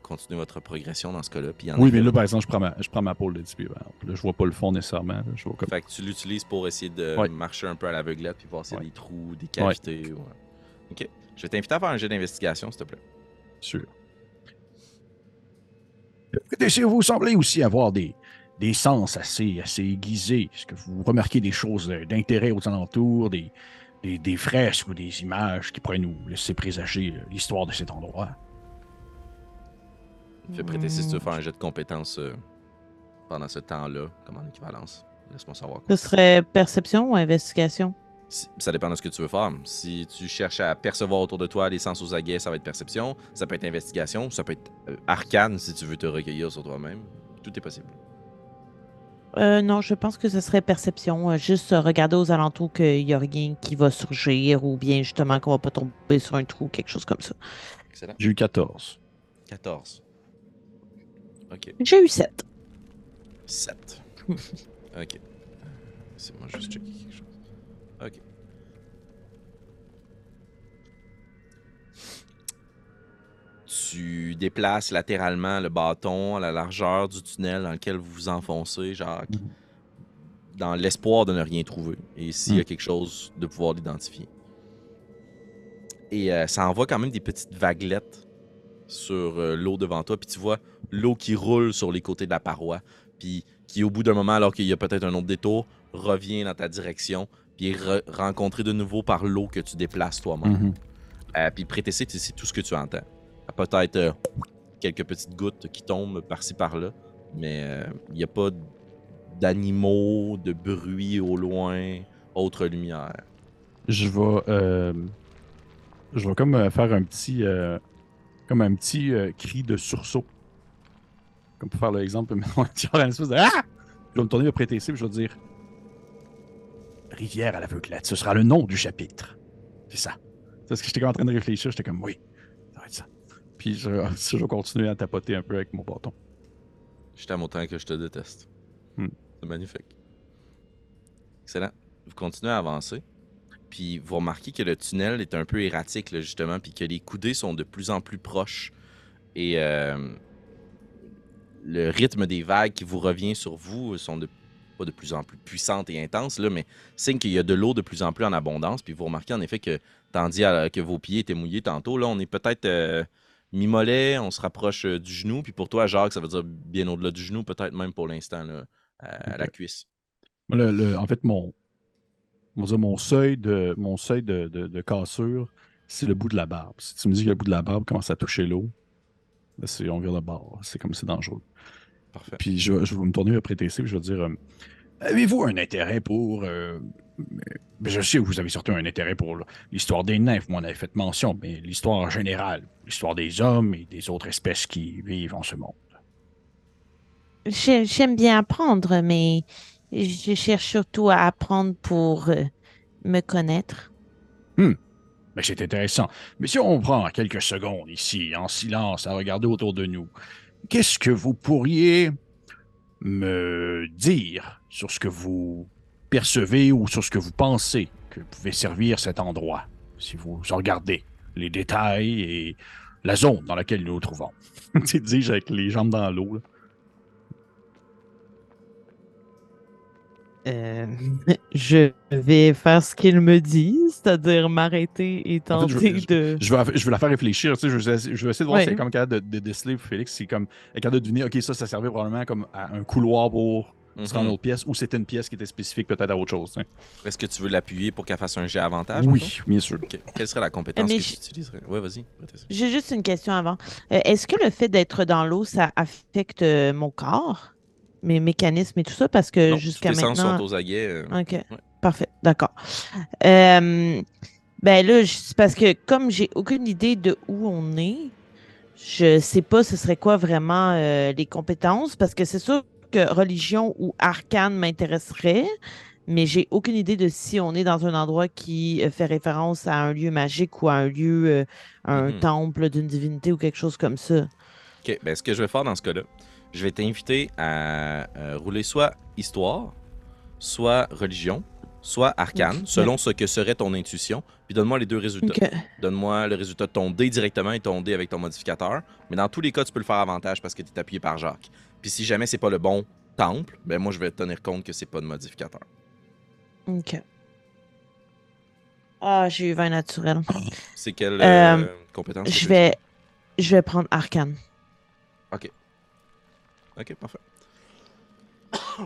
[SPEAKER 1] Vous continuez votre progression dans ce cas-là. Puis
[SPEAKER 5] Oui, mais là, par exemple, je prends ma, je prends ma pôle de 10 pieds. par exemple. Là, je vois pas le fond nécessairement. là. Je vois comme...
[SPEAKER 1] Fait que tu l'utilises pour essayer de
[SPEAKER 5] Ouais.
[SPEAKER 1] marcher un peu à l'aveuglette puis voir s'il y a
[SPEAKER 5] Ouais.
[SPEAKER 1] des trous, des cavités. ouais. Ok. Je vais t'inviter à faire un jet d'investigation, s'il te plaît.
[SPEAKER 5] sûr.
[SPEAKER 3] Prétessé, vous semblez aussi avoir des, des sens assez, assez aiguisés? Est-ce que vous remarquez des choses euh, d'intérêt aux alentours, des, des, des fresques ou des images qui pourraient nous laisser présager euh, l'histoire de cet endroit?
[SPEAKER 1] Fais prêter si tu veux
[SPEAKER 4] Hmm.
[SPEAKER 1] faire un jet de compétences euh, pendant ce temps-là, comme en équivalence. Laisse-moi savoir.
[SPEAKER 4] Ce serait perception ou investigation?
[SPEAKER 1] Si- ça dépend de ce que tu veux faire. Si tu cherches à percevoir autour de toi les sens aux aguets, ça va être perception. Ça peut être investigation. Ça peut être euh, arcane si tu veux te recueillir sur toi-même. Tout est possible.
[SPEAKER 4] Euh, non, je pense que ce serait perception. euh, juste euh, regarder aux alentours qu'il n'y a rien qui va surgir ou bien justement qu'on va pas tomber sur un trou, quelque chose comme ça.
[SPEAKER 1] Excellent.
[SPEAKER 3] J'ai eu 14.
[SPEAKER 1] 14. Ok.
[SPEAKER 4] J'ai eu 7.
[SPEAKER 1] 7. <laughs> ok. C'est moi juste checker quelque chose. Ok. Tu déplaces latéralement le bâton à la largeur du tunnel dans lequel vous vous enfoncez, Jacques,
[SPEAKER 3] Mhm.
[SPEAKER 1] dans l'espoir de ne rien trouver. Et s'il y a
[SPEAKER 3] Mhm.
[SPEAKER 1] quelque chose, de pouvoir l'identifier. Et euh, ça envoie quand même des petites vaguelettes sur euh, l'eau devant toi. Puis tu vois l'eau qui roule sur les côtés de la paroi. Puis qui, au bout d'un moment, alors qu'il y a peut-être un autre détour, revient dans ta direction. Puis est re- rencontré de nouveau par l'eau que tu déplaces toi-même. Euh, puis prétessé, c'est tout ce que tu entends. Peut-être euh, quelques petites gouttes qui tombent par-ci par-là. Mais il n'y a pas d'animaux, de bruit au loin, autre lumière.
[SPEAKER 3] Je vais. je vais comme faire un petit. Comme un petit euh, cri de sursaut. Comme pour faire l'exemple, mais on va dire une espèce de Ah! Je vais me tourner vers puis je vais dire Rivière à l'aveuglette, ce sera le nom du chapitre. C'est ça. C'est parce que j'étais en train de réfléchir, j'étais comme oui, ça va être ça. Puis je, <laughs> je vais continuer à tapoter un peu avec mon bâton.
[SPEAKER 1] Je t'aime autant que je te déteste.
[SPEAKER 3] Hmm.
[SPEAKER 1] C'est magnifique. Excellent. Vous continuez à avancer. Puis vous remarquez que le tunnel est un peu erratique, là, justement, puis que les coudées sont de plus en plus proches. Et euh, le rythme des vagues qui vous revient sur vous sont de, pas de plus en plus puissantes et intenses, là, mais signe qu'il y a de l'eau de plus en plus en abondance. Puis vous remarquez en effet que, tandis à- que vos pieds étaient mouillés tantôt, là, on est peut-être euh, mi-mollet, on se rapproche euh, du genou. Puis pour toi, Jacques, ça veut dire bien au-delà du genou, peut-être même pour l'instant, à, à la cuisse.
[SPEAKER 3] Le- le- en fait, mon, on va dire mon seuil de, mon seuil de, de- de cassure, c'est le bout de la barbe. Si tu me dis que le bout de la barbe commence à toucher l'eau, c'est, on vire le bord. C'est comme c'est dangereux.
[SPEAKER 1] Parfait.
[SPEAKER 3] Puis je, vais- je vais me tourner après TC puis je vais dire euh, Avez-vous un intérêt pour. euh, mais je sais que vous avez surtout un intérêt pour l'histoire des nymphes, moi on avait fait mention, mais l'histoire en général, l'histoire des hommes et des autres espèces qui vivent en ce monde.
[SPEAKER 4] J'ai- J'aime bien apprendre, mais je cherche surtout à apprendre pour euh, me connaître.
[SPEAKER 3] Mais c'est intéressant. Mais si on prend quelques secondes ici, en silence, à regarder autour de nous, qu'est-ce que vous pourriez me dire sur ce que vous percevez ou sur ce que vous pensez que pouvait servir cet endroit, si vous regardez les détails et la zone dans laquelle nous nous trouvons? <laughs> tu dis-je avec les jambes dans l'eau.
[SPEAKER 4] Euh, <laughs> je vais faire ce qu'il me dit, c'est-à-dire m'arrêter et
[SPEAKER 3] En fait, je-
[SPEAKER 4] tenter de.
[SPEAKER 3] Je vais, je vais la faire réfléchir. tu sais, Je vais, essayer- je vais essayer de voir
[SPEAKER 4] Ouais.
[SPEAKER 3] si elle est comme capable de, de déceler Félix. Si comme, elle est capable de deviner, OK, ça, ça servait probablement comme à un couloir pour se rendre à
[SPEAKER 1] Mhm.
[SPEAKER 3] une autre pièce ou c'était une pièce qui était spécifique peut-être à autre chose.
[SPEAKER 1] Est-ce que tu veux l'appuyer pour qu'elle fasse un jet avantage?
[SPEAKER 3] Oui, bien sûr.
[SPEAKER 1] Quelle serait la compétence
[SPEAKER 4] mais
[SPEAKER 1] que tu utiliserais? Ouais, vas-y.
[SPEAKER 4] J'ai juste une question avant. Euh, Est-ce que le fait d'être dans l'eau, ça affecte euh, mon corps, mes mécanismes et tout ça? Parce que jusqu'à
[SPEAKER 1] tous tes sens
[SPEAKER 4] maintenant.
[SPEAKER 1] sont aux aguets. euh,
[SPEAKER 4] OK. Parfait. D'accord. Euh, ben là, c'est parce que comme j'ai aucune idée de où on est, je sais pas ce serait quoi vraiment euh, les compétences parce que c'est sûr que religion ou arcane m'intéresserait, mais j'ai aucune idée de si on est dans un endroit qui fait référence à un lieu magique ou à un lieu, un
[SPEAKER 1] Mhm.
[SPEAKER 4] temple d'une divinité ou quelque chose comme ça.
[SPEAKER 1] Ok, ben ce que je vais faire dans ce cas-là, je vais t'inviter à euh, rouler soit histoire, soit religion, soit arcane, selon ce que serait ton intuition. Puis donne-moi les deux résultats. Donne-moi le résultat de ton dé directement et ton dé avec ton modificateur. Mais dans tous les cas, tu peux le faire avantage parce que tu es appuyé par Jacques. Puis si jamais c'est pas le bon temple, ben moi je vais tenir compte que c'est pas de modificateur.
[SPEAKER 4] OK. Ah, j'ai eu 20 naturel.
[SPEAKER 1] C'est quelle
[SPEAKER 4] Euh,
[SPEAKER 1] euh, compétence
[SPEAKER 4] vais, je vais prendre arcane.
[SPEAKER 1] Ok, parfait. <coughs>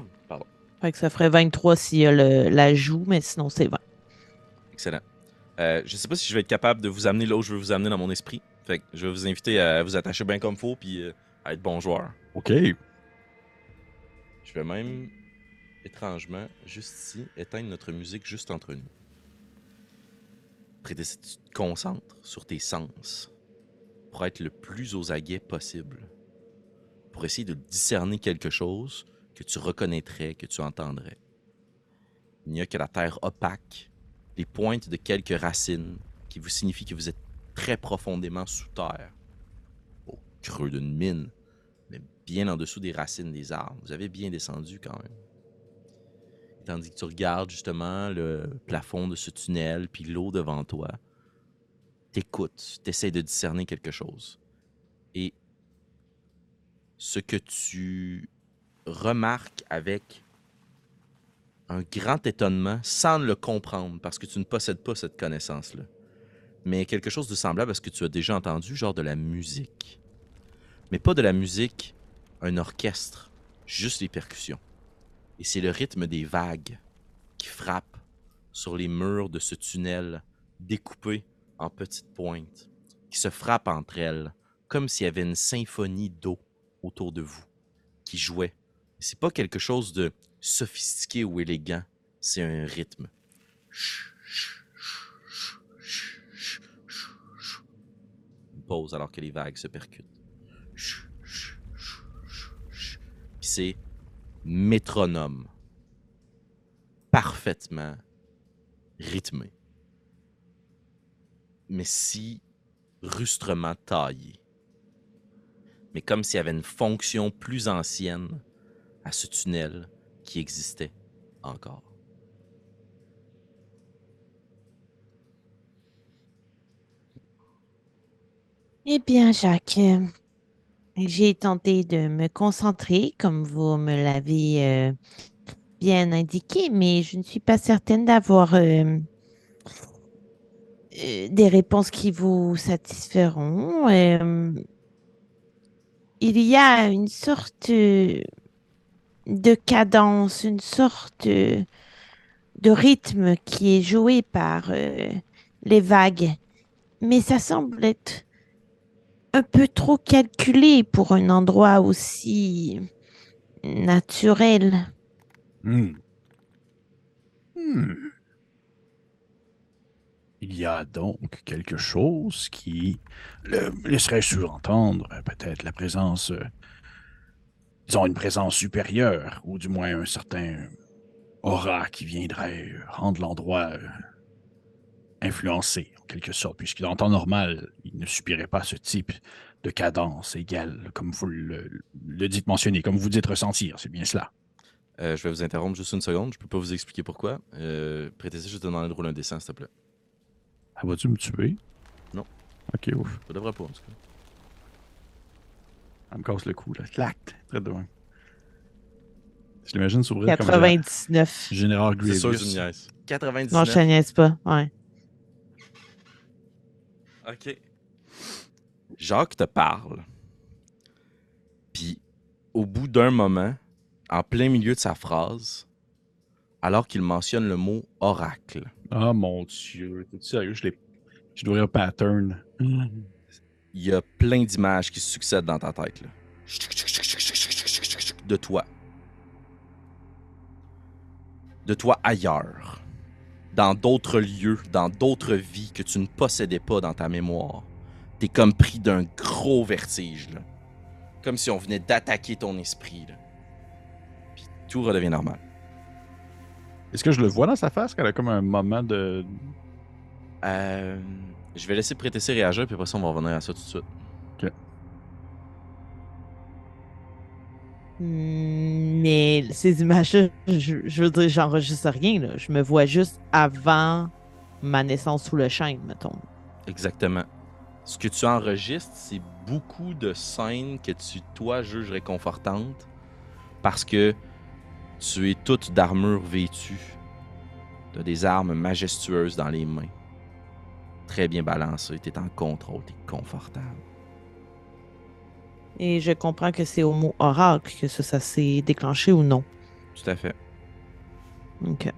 [SPEAKER 4] Fait que ça ferait 23 s'il y a le, l'ajout, mais sinon c'est 20.
[SPEAKER 1] Excellent. Euh, je sais pas si je vais être capable de vous amener là où je veux vous amener dans mon esprit. Fait que je vais vous inviter à vous attacher bien comme faut puis euh, à être bon joueur.
[SPEAKER 3] OK.
[SPEAKER 1] Je vais même, étrangement, juste ici, éteindre notre musique juste entre nous. Prédé- tu te concentres sur tes sens pour être le plus aux aguets possible. Essayer de discerner quelque chose que tu reconnaîtrais, que tu entendrais. Il n'y a que la terre opaque, les pointes de quelques racines qui vous signifient que vous êtes très profondément sous terre, au creux d'une mine, mais bien en dessous des racines des arbres. Vous avez bien descendu quand même. Tandis que tu regardes justement le plafond de ce tunnel, puis l'eau devant toi, t'écoutes, t'essayes de discerner quelque chose. Et ce que tu remarques avec un grand étonnement, sans le comprendre, parce que tu ne possèdes pas cette connaissance-là, mais quelque chose de semblable à ce que tu as déjà entendu, genre de la musique. Mais pas de la musique, un orchestre, juste les percussions. Et c'est le rythme des vagues qui frappent sur les murs de ce tunnel découpé en petites pointes, qui se frappent entre elles, comme s'il y avait une symphonie d'eau autour de vous, qui jouait. C'est pas quelque chose de sophistiqué ou élégant, c'est un rythme. Une pause alors que les vagues se percutent. C'est métronome. Parfaitement rythmé. Mais si rustrement taillé. Mais comme s'il y avait une fonction plus ancienne à ce tunnel qui existait encore.
[SPEAKER 4] Eh bien, Jacques, j'ai tenté de me concentrer, comme vous me l'avez euh, bien indiqué, mais je ne suis pas certaine d'avoir euh, euh, des réponses qui vous satisferont. Il y a une sorte euh, de cadence, une sorte euh, de rythme qui est joué par euh, les vagues, mais ça semble être un peu trop calculé pour un endroit aussi naturel.
[SPEAKER 3] Hmm. Hmm. Il y a donc quelque chose qui le laisserait sous-entendre euh, peut-être la présence, euh, disons une présence supérieure, ou du moins un certain aura qui viendrait rendre l'endroit euh, influencé, en quelque sorte, puisqu'en temps normal, il ne subirait pas ce type de cadence égale, comme vous le, le dites mentionner, comme vous dites ressentir, c'est bien cela.
[SPEAKER 1] Je vais vous interrompre juste une seconde. Je peux pas vous expliquer pourquoi. Euh, prêtez ça, je vais te demander de rouler un dessin, s'il te plaît.
[SPEAKER 3] Ah, vas-tu me tuer?
[SPEAKER 1] Non.
[SPEAKER 3] Ok, ouf.
[SPEAKER 1] Ça devrait pas, en tout cas.
[SPEAKER 3] Elle me casse le cou, là. Clac! Très loin. Je l'imagine s'ouvrir comme Gé-
[SPEAKER 4] 99.
[SPEAKER 3] Général
[SPEAKER 1] C'est sûr,
[SPEAKER 3] Grievous.
[SPEAKER 1] c'est une niaise. 99.
[SPEAKER 4] Non, je te niaise pas. Ouais.
[SPEAKER 1] OK. Jacques te parle. Puis, au bout d'un moment, en plein milieu de sa phrase, alors qu'il mentionne le mot oracle,
[SPEAKER 3] Ah, mon Dieu. T'es sérieux? Je. Je dois lire pattern.
[SPEAKER 1] il y a plein d'images qui succèdent dans ta tête. Là. De toi. De toi ailleurs. Dans d'autres lieux, dans d'autres vies que tu ne possédais pas dans ta mémoire. T'es comme pris d'un gros vertige. Là. Comme si on venait d'attaquer ton esprit. Là. Puis tout redevient normal.
[SPEAKER 5] Est-ce que je le vois dans sa face qu'elle a comme un moment de.
[SPEAKER 1] Euh, je vais laisser prêter réagir, puis après ça, on va revenir à ça tout de suite.
[SPEAKER 4] Hmm, Mais ces images-là, je, je veux dire, j'enregistre rien. Là. Je me vois juste avant ma naissance sous le chêne, mettons.
[SPEAKER 1] Exactement. Ce que tu enregistres, c'est beaucoup de scènes que tu, toi, juges réconfortantes parce que tu es toute d'armure vêtue. Tu as des armes majestueuses dans les mains. Très bien balancées, tu es en contrôle, tu es confortable.
[SPEAKER 4] Et je comprends que c'est au mot oracle que ça, ça s'est déclenché ou non.
[SPEAKER 1] Tout à fait.
[SPEAKER 4] Ok.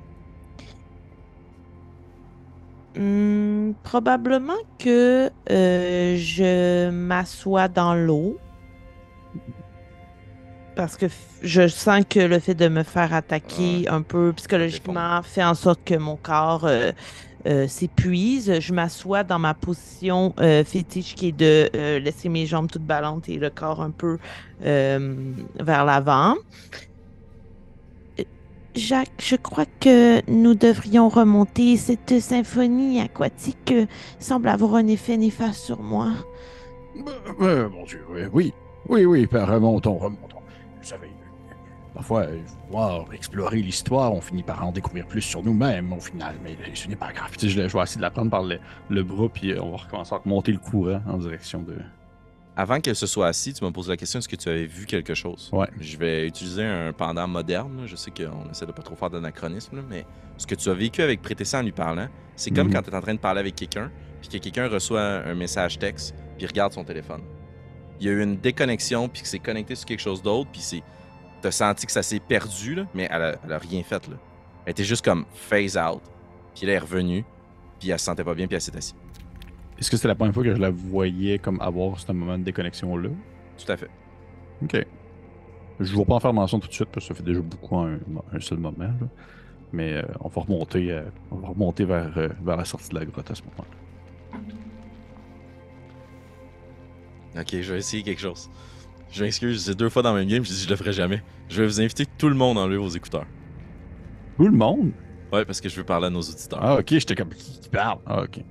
[SPEAKER 4] Hmm, probablement que euh, je m'assois dans l'eau. Parce que je sens que le fait de me faire attaquer un peu psychologiquement fait en sorte que mon corps euh, euh, s'épuise. Je m'assois dans ma position euh, fétiche qui est de laisser mes jambes toutes ballantes et le corps un peu vers l'avant. Jacques, je crois que nous devrions remonter. Cette symphonie aquatique semble avoir un effet néfaste sur moi.
[SPEAKER 3] Euh, mon Dieu, oui, oui, oui, oui, remontons, remontons. Vous savez, parfois, voir, explorer l'histoire, on finit par en découvrir plus sur nous-mêmes au final, mais ce n'est pas grave.
[SPEAKER 5] Tu sais, je, je vais essayer de la prendre par le, le bras, puis on va recommencer à remonter le courant en direction de.
[SPEAKER 1] Avant qu'elle se soit assise, tu m'as posé la question est-ce que tu avais vu quelque chose?
[SPEAKER 5] Ouais.
[SPEAKER 1] Je vais utiliser un pendant moderne. là. Je sais qu'on essaie de pas trop faire d'anachronisme, là, mais ce que tu as vécu avec Prétessa en lui parlant, c'est comme
[SPEAKER 5] Mhm.
[SPEAKER 1] quand tu es en train de parler avec quelqu'un, puis que quelqu'un reçoit un, un message texte, puis il regarde son téléphone. Il y a eu une déconnexion, puis que c'est connecté sur quelque chose d'autre, puis c'est. T'as senti que ça s'est perdu, là, mais elle a, elle a rien fait. Là. Elle était juste comme phase out, puis elle est revenue, puis elle se sentait pas bien, puis elle s'est assise.
[SPEAKER 5] Est-ce que c'était la première fois que je la voyais comme avoir ce moment de déconnexion-là?
[SPEAKER 1] Tout à fait.
[SPEAKER 5] Ok. Je ne vais pas en faire mention tout de suite parce que ça fait déjà beaucoup en un, un seul moment. là. Mais euh, on va remonter, euh, on va remonter vers, euh, vers la sortie de la grotte à ce moment-là.
[SPEAKER 1] Ok, je vais essayer quelque chose. Je m'excuse, c'est deux fois dans le même game, je dis je le ferai jamais. Je vais vous inviter tout le monde en lieu aux écouteurs.
[SPEAKER 5] Tout le monde?
[SPEAKER 1] Ouais, parce que je veux parler à nos auditeurs.
[SPEAKER 5] Ah, ok, j'étais comme. Qui qui parle? Ah, ok.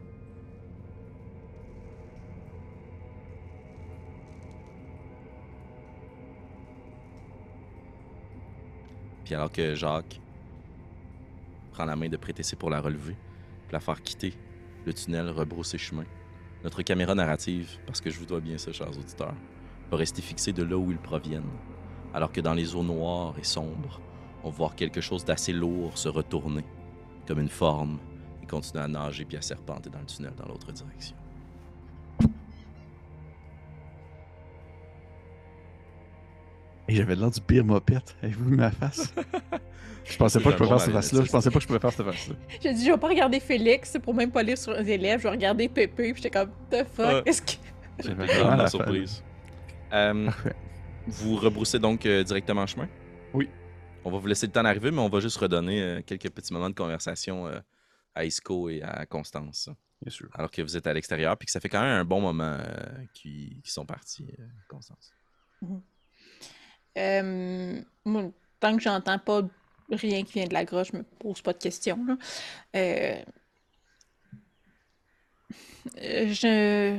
[SPEAKER 1] Puis alors que Jacques prend la main de Prétessé pour la relever, puis la faire quitter le tunnel, rebrousser chemin, notre caméra narrative, parce que je vous dois bien ça, chers auditeurs, va rester fixée de là où ils proviennent, alors que dans les eaux noires et sombres, on va voir quelque chose d'assez lourd se retourner, comme une forme, et continuer à nager puis à serpenter dans le tunnel dans l'autre direction.
[SPEAKER 5] Et j'avais l'air du pire mopette. <laughs> Avez-vous vu ma face? Je pensais pas que je pouvais faire cette face-là. Je pensais pas que je pouvais faire cette face-là. <laughs>
[SPEAKER 2] J'ai dit, je vais pas regarder Félix pour même pas lire sur les élèves. Je vais regarder Pépé. Puis j'étais comme, the fuck, est-ce que.
[SPEAKER 5] J'avais
[SPEAKER 1] Vraiment la surprise. Euh,
[SPEAKER 5] Parfait.
[SPEAKER 1] vous rebroussez donc euh, directement chemin?
[SPEAKER 5] Oui.
[SPEAKER 1] On va vous laisser le temps d'arriver, mais on va juste redonner euh, quelques petits moments de conversation euh, à Isco et à Constance,
[SPEAKER 5] Bien sûr.
[SPEAKER 1] alors que vous êtes à l'extérieur, puis que ça fait quand même un bon moment euh, qu'ils sont partis, euh, Constance.
[SPEAKER 2] Euh, moi, tant que j'entends pas rien qui vient de la grotte, je me pose pas de questions. là. Euh, je.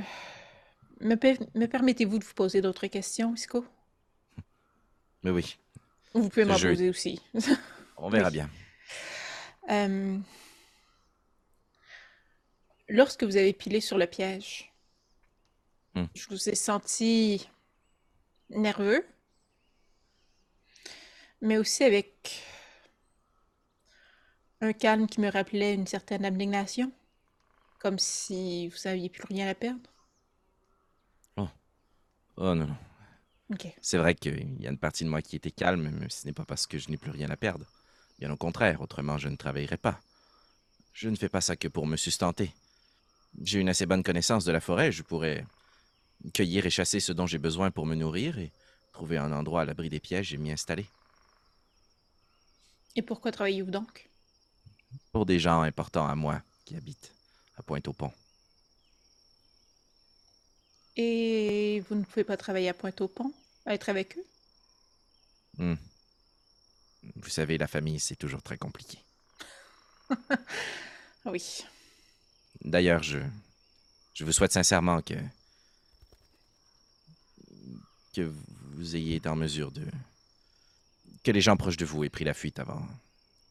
[SPEAKER 2] Me, per- me permettez-vous de vous poser d'autres questions, Isco?
[SPEAKER 1] Mais oui,
[SPEAKER 2] Vous pouvez m'en
[SPEAKER 1] Je-
[SPEAKER 2] poser aussi.
[SPEAKER 1] on verra
[SPEAKER 2] Oui.
[SPEAKER 1] bien.
[SPEAKER 2] Euh, Lorsque vous avez pilé sur le piège,
[SPEAKER 1] Hmm.
[SPEAKER 2] je vous ai senti nerveux, mais aussi avec un calme qui me rappelait une certaine abnégation, comme si vous n'aviez plus rien à perdre.
[SPEAKER 1] Oh non, non.
[SPEAKER 2] Ok.
[SPEAKER 1] C'est vrai qu'il y a une partie de moi qui était calme, mais ce n'est pas parce que je n'ai plus rien à perdre. Bien au contraire, autrement je ne travaillerais pas. Je ne fais pas ça que pour me sustenter. J'ai une assez bonne connaissance de la forêt, je pourrais cueillir et chasser ce dont j'ai besoin pour me nourrir et trouver un endroit à l'abri des pièges et m'y installer.
[SPEAKER 2] Et pourquoi travaillez-vous donc?
[SPEAKER 1] Pour des gens importants à moi qui habitent à Pointe-au-Pont.
[SPEAKER 2] Et vous ne pouvez pas travailler à Pointe-au-Pont, être avec eux?
[SPEAKER 1] Hmm. Vous savez, la famille, c'est toujours très compliqué. <laughs>
[SPEAKER 2] Oui.
[SPEAKER 1] D'ailleurs, je, je vous souhaite sincèrement que, que vous ayez été en mesure de... que les gens proches de vous aient pris la fuite avant.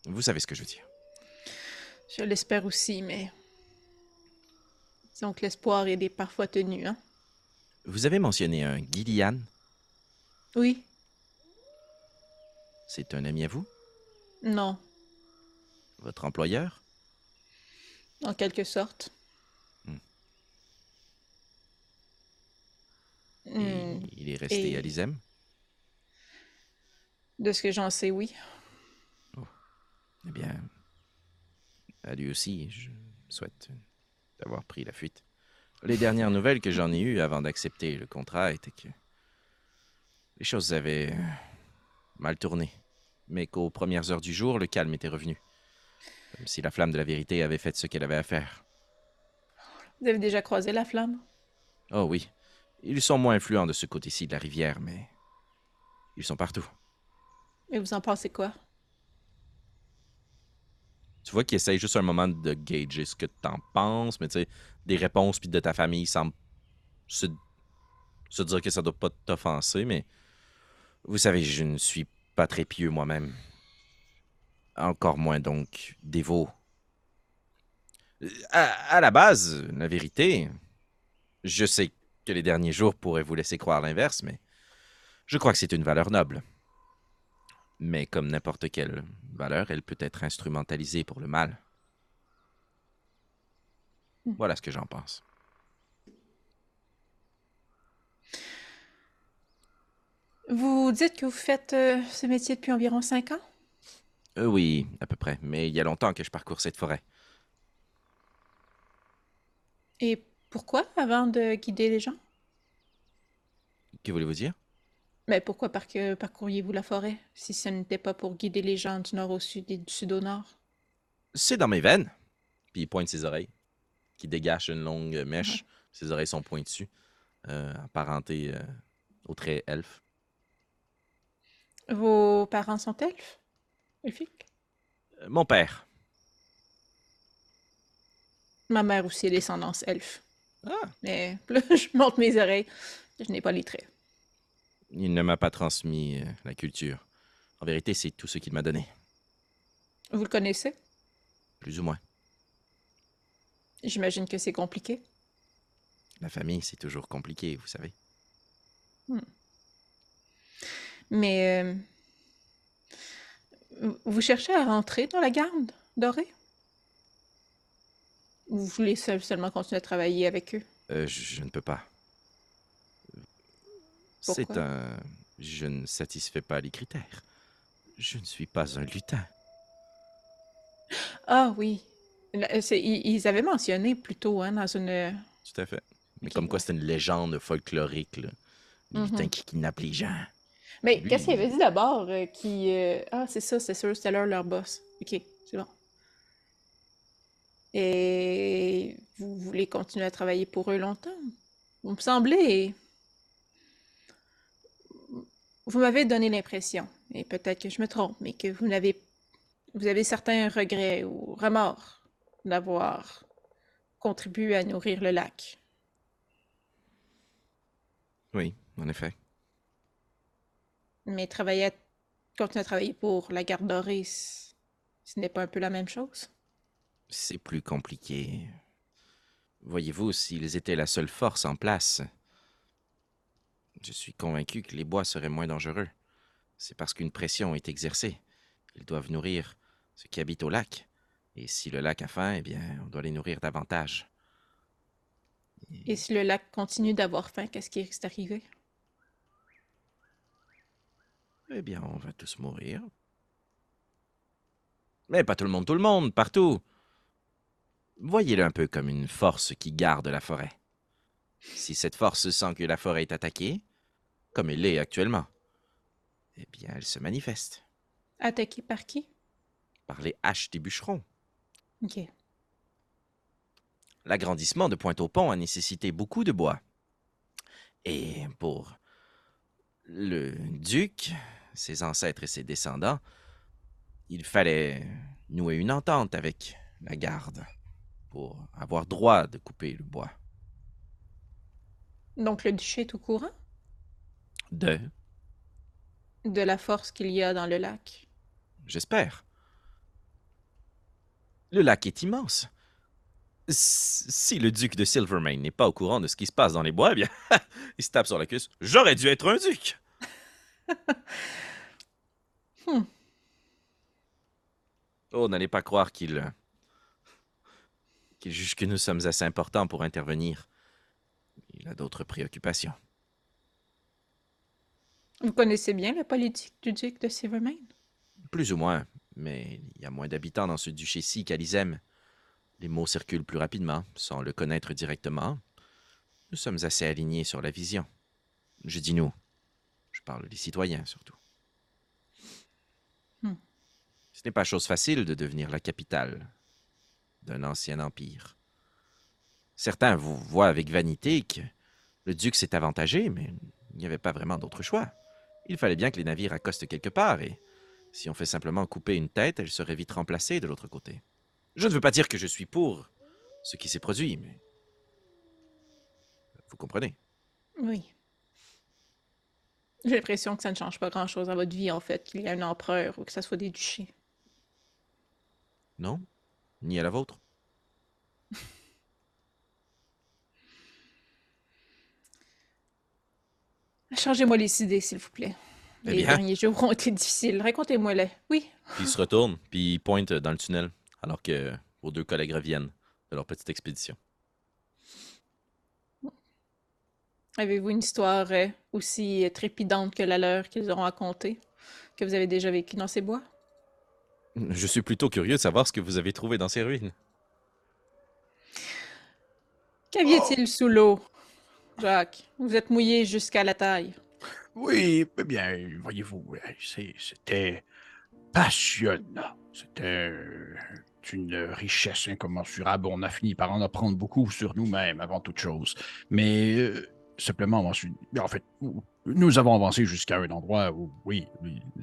[SPEAKER 1] Vous savez ce que je veux dire.
[SPEAKER 2] Je l'espère aussi, mais... Disons que l'espoir est des parfois tenu, hein?
[SPEAKER 1] Vous avez mentionné un Gillian?
[SPEAKER 2] Oui?
[SPEAKER 1] C'est un ami à vous?
[SPEAKER 2] Non,
[SPEAKER 1] Votre employeur?
[SPEAKER 2] En quelque sorte.
[SPEAKER 1] Hmm. Et
[SPEAKER 2] Hmm,
[SPEAKER 1] Il est resté
[SPEAKER 2] Et-
[SPEAKER 1] à l'ISEM?
[SPEAKER 2] De ce que j'en sais, oui.
[SPEAKER 1] Eh bien, à lui aussi, je souhaite d'avoir pris la fuite. Les dernières nouvelles que j'en ai eues avant d'accepter le contrat étaient que les choses avaient mal tourné, mais qu'aux premières heures du jour, le calme était revenu. Comme si la flamme de la vérité avait fait ce qu'elle avait à faire.
[SPEAKER 2] Vous avez déjà croisé la flamme?
[SPEAKER 1] Oh oui, ils sont moins influents de ce côté-ci de la rivière, mais ils sont partout.
[SPEAKER 2] Et vous en pensez quoi?
[SPEAKER 1] Tu vois qu'il essaye juste un moment de gager ce que t'en penses, mais tu sais, des réponses puis de ta famille semblent se, dire que ça doit pas t'offenser, mais vous savez, je ne suis pas très pieux moi-même. Encore moins donc dévot. À, à la base, la vérité, je sais que les derniers jours pourraient vous laisser croire l'inverse, mais je crois que c'est une valeur noble. Mais comme n'importe quelle valeur, elle peut être instrumentalisée pour le mal.
[SPEAKER 2] Hmm.
[SPEAKER 1] Voilà ce que j'en pense.
[SPEAKER 2] Vous dites que vous faites euh, ce métier depuis environ cinq ans?
[SPEAKER 1] Euh, oui, à peu près. Mais il y a longtemps que je parcours cette forêt.
[SPEAKER 2] Et pourquoi avant de guider les gens?
[SPEAKER 1] Que voulez-vous dire?
[SPEAKER 2] Mais pourquoi parcouriez-vous la forêt si ce n'était pas pour guider les gens du nord au sud et du sud au nord?
[SPEAKER 1] C'est dans mes veines. Puis il pointe ses oreilles, qui dégagent une longue mèche. Ses oreilles sont pointues, euh, apparentées euh, au trait elfe.
[SPEAKER 2] Vos parents sont elfes? Elfiques?
[SPEAKER 1] Euh, mon père.
[SPEAKER 2] Ma mère aussi est descendance elfe.
[SPEAKER 1] Ah,
[SPEAKER 2] Mais <laughs> là, je monte mes oreilles. Je n'ai pas les traits.
[SPEAKER 1] Il ne m'a pas transmis euh, la culture. En vérité, c'est tout ce qu'il m'a donné,
[SPEAKER 2] Vous le connaissez?
[SPEAKER 1] plus ou moins.
[SPEAKER 2] J'imagine que c'est compliqué.
[SPEAKER 1] La famille, c'est toujours compliqué, vous savez.
[SPEAKER 2] Mais euh, vous cherchez à rentrer dans la garde dorée? Ou vous voulez seul- seulement continuer à travailler avec eux?
[SPEAKER 1] Euh, je, je ne peux pas. C'est un... Je ne satisfais pas les critères. Je ne suis pas un lutin.
[SPEAKER 2] Ah oui. Là, c'est- Ils ils avaient mentionné plus tôt hein, dans une.
[SPEAKER 1] Tout à fait. Mais
[SPEAKER 2] Ok,
[SPEAKER 1] comme quoi,
[SPEAKER 2] ouais.
[SPEAKER 1] c'est une légende folklorique, là. Le lutin qui kidnappe les gens.
[SPEAKER 2] Mais
[SPEAKER 1] Lui,
[SPEAKER 2] qu'est-ce qu'il
[SPEAKER 1] il-
[SPEAKER 2] avait dit d'abord euh, qui. euh, Ah, c'est ça, c'est sûr, c'était leur, leur boss. Ok, c'est bon. Et vous voulez continuer à travailler pour eux longtemps? Vous me semblez. Vous m'avez donné l'impression, et peut-être que je me trompe, mais que vous n'avez. Vous avez certains regrets ou remords d'avoir contribué à nourrir le lac.
[SPEAKER 1] Oui, en effet.
[SPEAKER 2] Mais travailler continuer à travailler pour la garde dorée, ce n'est pas un peu la même chose?
[SPEAKER 1] C'est plus compliqué. Voyez-vous, s'ils étaient la seule force en place, je suis convaincu que les bois seraient moins dangereux. C'est parce qu'une pression est exercée. Ils doivent nourrir ceux qui habitent au lac. Et si le lac a faim, eh bien, on doit les nourrir davantage.
[SPEAKER 2] Et si le lac continue d'avoir faim, qu'est-ce qui est arrivé?
[SPEAKER 1] Eh bien, on va tous mourir. Mais pas tout le monde, tout le monde, partout. Voyez-le un peu comme une force qui garde la forêt. Si cette force sent que la forêt est attaquée, comme elle l'est actuellement, eh bien, elle se manifeste
[SPEAKER 2] Attaqué par qui?
[SPEAKER 1] par les haches des bûcherons.
[SPEAKER 2] Ok.
[SPEAKER 1] L'agrandissement de Pointe-au-Pont a nécessité beaucoup de bois. Et pour le duc, ses ancêtres et ses descendants, il fallait nouer une entente avec la garde pour avoir droit de couper le bois.
[SPEAKER 2] Donc le duché est au courant?
[SPEAKER 1] De,
[SPEAKER 2] de la force qu'il y a dans le lac.
[SPEAKER 1] j'espère. Le lac est immense. Si le duc de Silvermane n'est pas au courant de ce qui se passe dans les bois, eh bien, <laughs> il se tape sur la cuisse. J'aurais dû être un duc. <laughs>
[SPEAKER 2] Hmm.
[SPEAKER 1] Oh, n'allez pas croire qu'il euh, qu'il juge que nous sommes assez importants pour intervenir. Il a d'autres préoccupations.
[SPEAKER 2] Vous connaissez bien la politique du duc de Silvermane?
[SPEAKER 1] Plus ou moins, mais il y a moins d'habitants dans ce duché-ci qu'à Lisem. Les mots circulent plus rapidement, sans le connaître directement. Nous sommes assez alignés sur la vision. Je dis nous. Je parle des citoyens, surtout.
[SPEAKER 2] Hmm.
[SPEAKER 1] Ce n'est pas chose facile de devenir la capitale d'un ancien empire. Certains vous voient avec vanité que le duc s'est avantagé, mais il n'y avait pas vraiment d'autre choix. Il fallait bien que les navires accostent quelque part, et si on fait simplement couper une tête, elle serait vite remplacée de l'autre côté. Je ne veux pas dire que je suis pour ce qui s'est produit, mais... Vous comprenez
[SPEAKER 2] Oui. J'ai l'impression que ça ne change pas grand-chose à votre vie, en fait, qu'il y a un empereur ou que ça soit des duchés.
[SPEAKER 1] Non Ni à la vôtre <laughs>
[SPEAKER 2] Changez-moi les idées, s'il vous plaît.
[SPEAKER 1] Eh
[SPEAKER 2] les
[SPEAKER 1] bien.
[SPEAKER 2] derniers jours ont été difficiles. Racontez-moi-les. Oui.
[SPEAKER 1] Puis il se retourne, puis il pointe dans le tunnel, alors que vos deux collègues reviennent de leur petite expédition.
[SPEAKER 2] Avez-vous une histoire euh, aussi trépidante que la leur qu'ils auront à conter, que vous avez déjà vécu dans ces bois?
[SPEAKER 1] Je suis plutôt curieux de savoir ce que vous avez trouvé dans ces ruines.
[SPEAKER 2] Qu'aviez-il sous l'eau? Jacques, vous êtes mouillé jusqu'à la taille.
[SPEAKER 3] Oui, eh bien, voyez-vous, c'était passionnant. C'était euh, une richesse incommensurable. On a fini par en apprendre beaucoup sur nous-mêmes avant toute chose. Mais euh, simplement, en fait, nous avons avancé jusqu'à un endroit où, oui,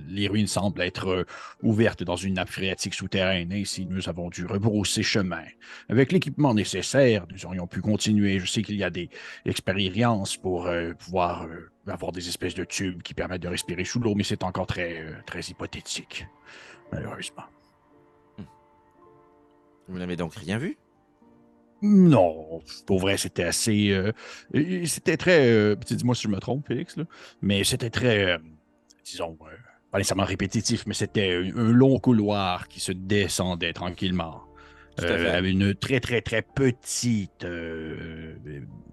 [SPEAKER 3] les ruines semblent être euh, ouvertes dans une nappe phréatique souterraine. Ainsi, nous avons dû rebrousser chemin. Avec l'équipement nécessaire, nous aurions pu continuer. Je sais qu'il y a des expériences pour euh, pouvoir euh, avoir des espèces de tubes qui permettent de respirer sous l'eau, mais c'est encore très, très hypothétique, malheureusement.
[SPEAKER 1] Vous n'avez donc rien vu?
[SPEAKER 3] Non, pour vrai, c'était assez. euh, c'était très. euh, Dis-moi si je me trompe, Félix, là, mais c'était très. euh, disons, euh, pas nécessairement répétitif, mais c'était un, long couloir qui se descendait tranquillement. Avec une très, très, très petite,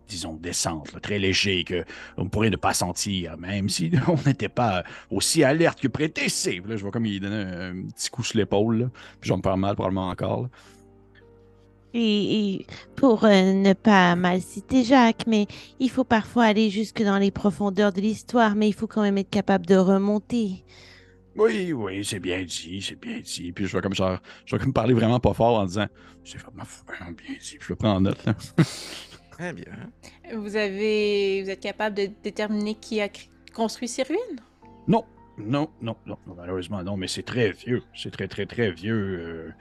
[SPEAKER 3] disons, descente, là, très léger, que on pourrait ne pas sentir, même si <laughs> on n'était pas aussi alerte que prêté. Là, je vois comme il donnait un, un petit coup sur l'épaule, puis j'en me parle mal probablement encore. là.
[SPEAKER 4] Et, et pour euh, ne pas mal citer Jacques, mais il faut parfois aller jusque dans les profondeurs de l'histoire, mais il faut quand même être capable de remonter.
[SPEAKER 3] Oui, oui, c'est bien dit, c'est bien dit. Puis je vais comme genre, je vais comme parler vraiment pas fort en disant, c'est vraiment, bien dit. Puis je le prends en note. Là. <laughs>
[SPEAKER 1] Très bien.
[SPEAKER 2] Vous avez, vous êtes capable de déterminer qui a cr- construit ces ruines?
[SPEAKER 3] Non, non, non, non, non, malheureusement non, mais c'est très vieux, c'est très, très, très vieux. euh,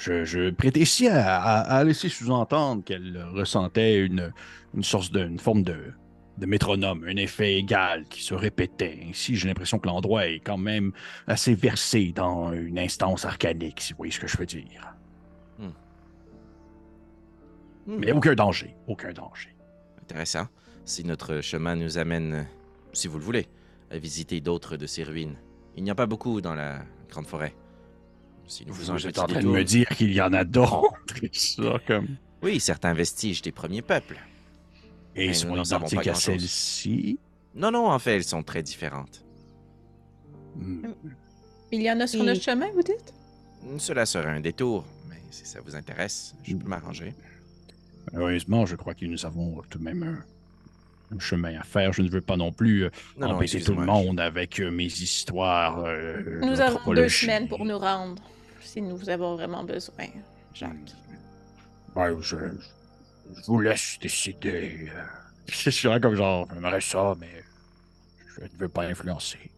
[SPEAKER 3] je, je ici à, à- à laisser sous-entendre qu'elle ressentait une, une sorte de, une forme de, de métronome, un effet égal qui se répétait. Ainsi, j'ai l'impression que l'endroit est quand même assez versé dans une instance arcanique, si vous voyez ce que je veux dire. Mais aucun danger, aucun danger.
[SPEAKER 1] Intéressant. Si notre chemin nous amène, si vous le voulez, à visiter d'autres de ces ruines. Il n'y a pas beaucoup dans la grande forêt. Si nous
[SPEAKER 3] Vous
[SPEAKER 1] un
[SPEAKER 3] êtes en train de me dire qu'il y en a d'autres. <laughs> ça, comme...
[SPEAKER 1] Oui, certains vestiges des premiers peuples.
[SPEAKER 3] Et
[SPEAKER 1] Mais
[SPEAKER 3] sont identiques à celle-ci?
[SPEAKER 1] Non, non, en fait, elles sont très différentes.
[SPEAKER 3] Hmm.
[SPEAKER 2] Il y en a sur
[SPEAKER 4] Et-
[SPEAKER 2] notre chemin, vous dites?
[SPEAKER 1] Cela serait un détour, mais si ça vous intéresse, je peux m'arranger.
[SPEAKER 3] Heureusement, je crois que nous avons tout de même un, un chemin à faire. Je ne veux pas non plus euh,
[SPEAKER 1] Non, non,
[SPEAKER 3] embêter tout le monde avec euh, mes histoires. euh,
[SPEAKER 2] Nous avons deux semaines pour nous rendre, si nous avons vraiment besoin, Jacques.
[SPEAKER 3] Ouais, je, je vous laisse décider. <laughs> Je suis vraiment comme genre, j'aimerais ça, mais je ne veux pas influencer.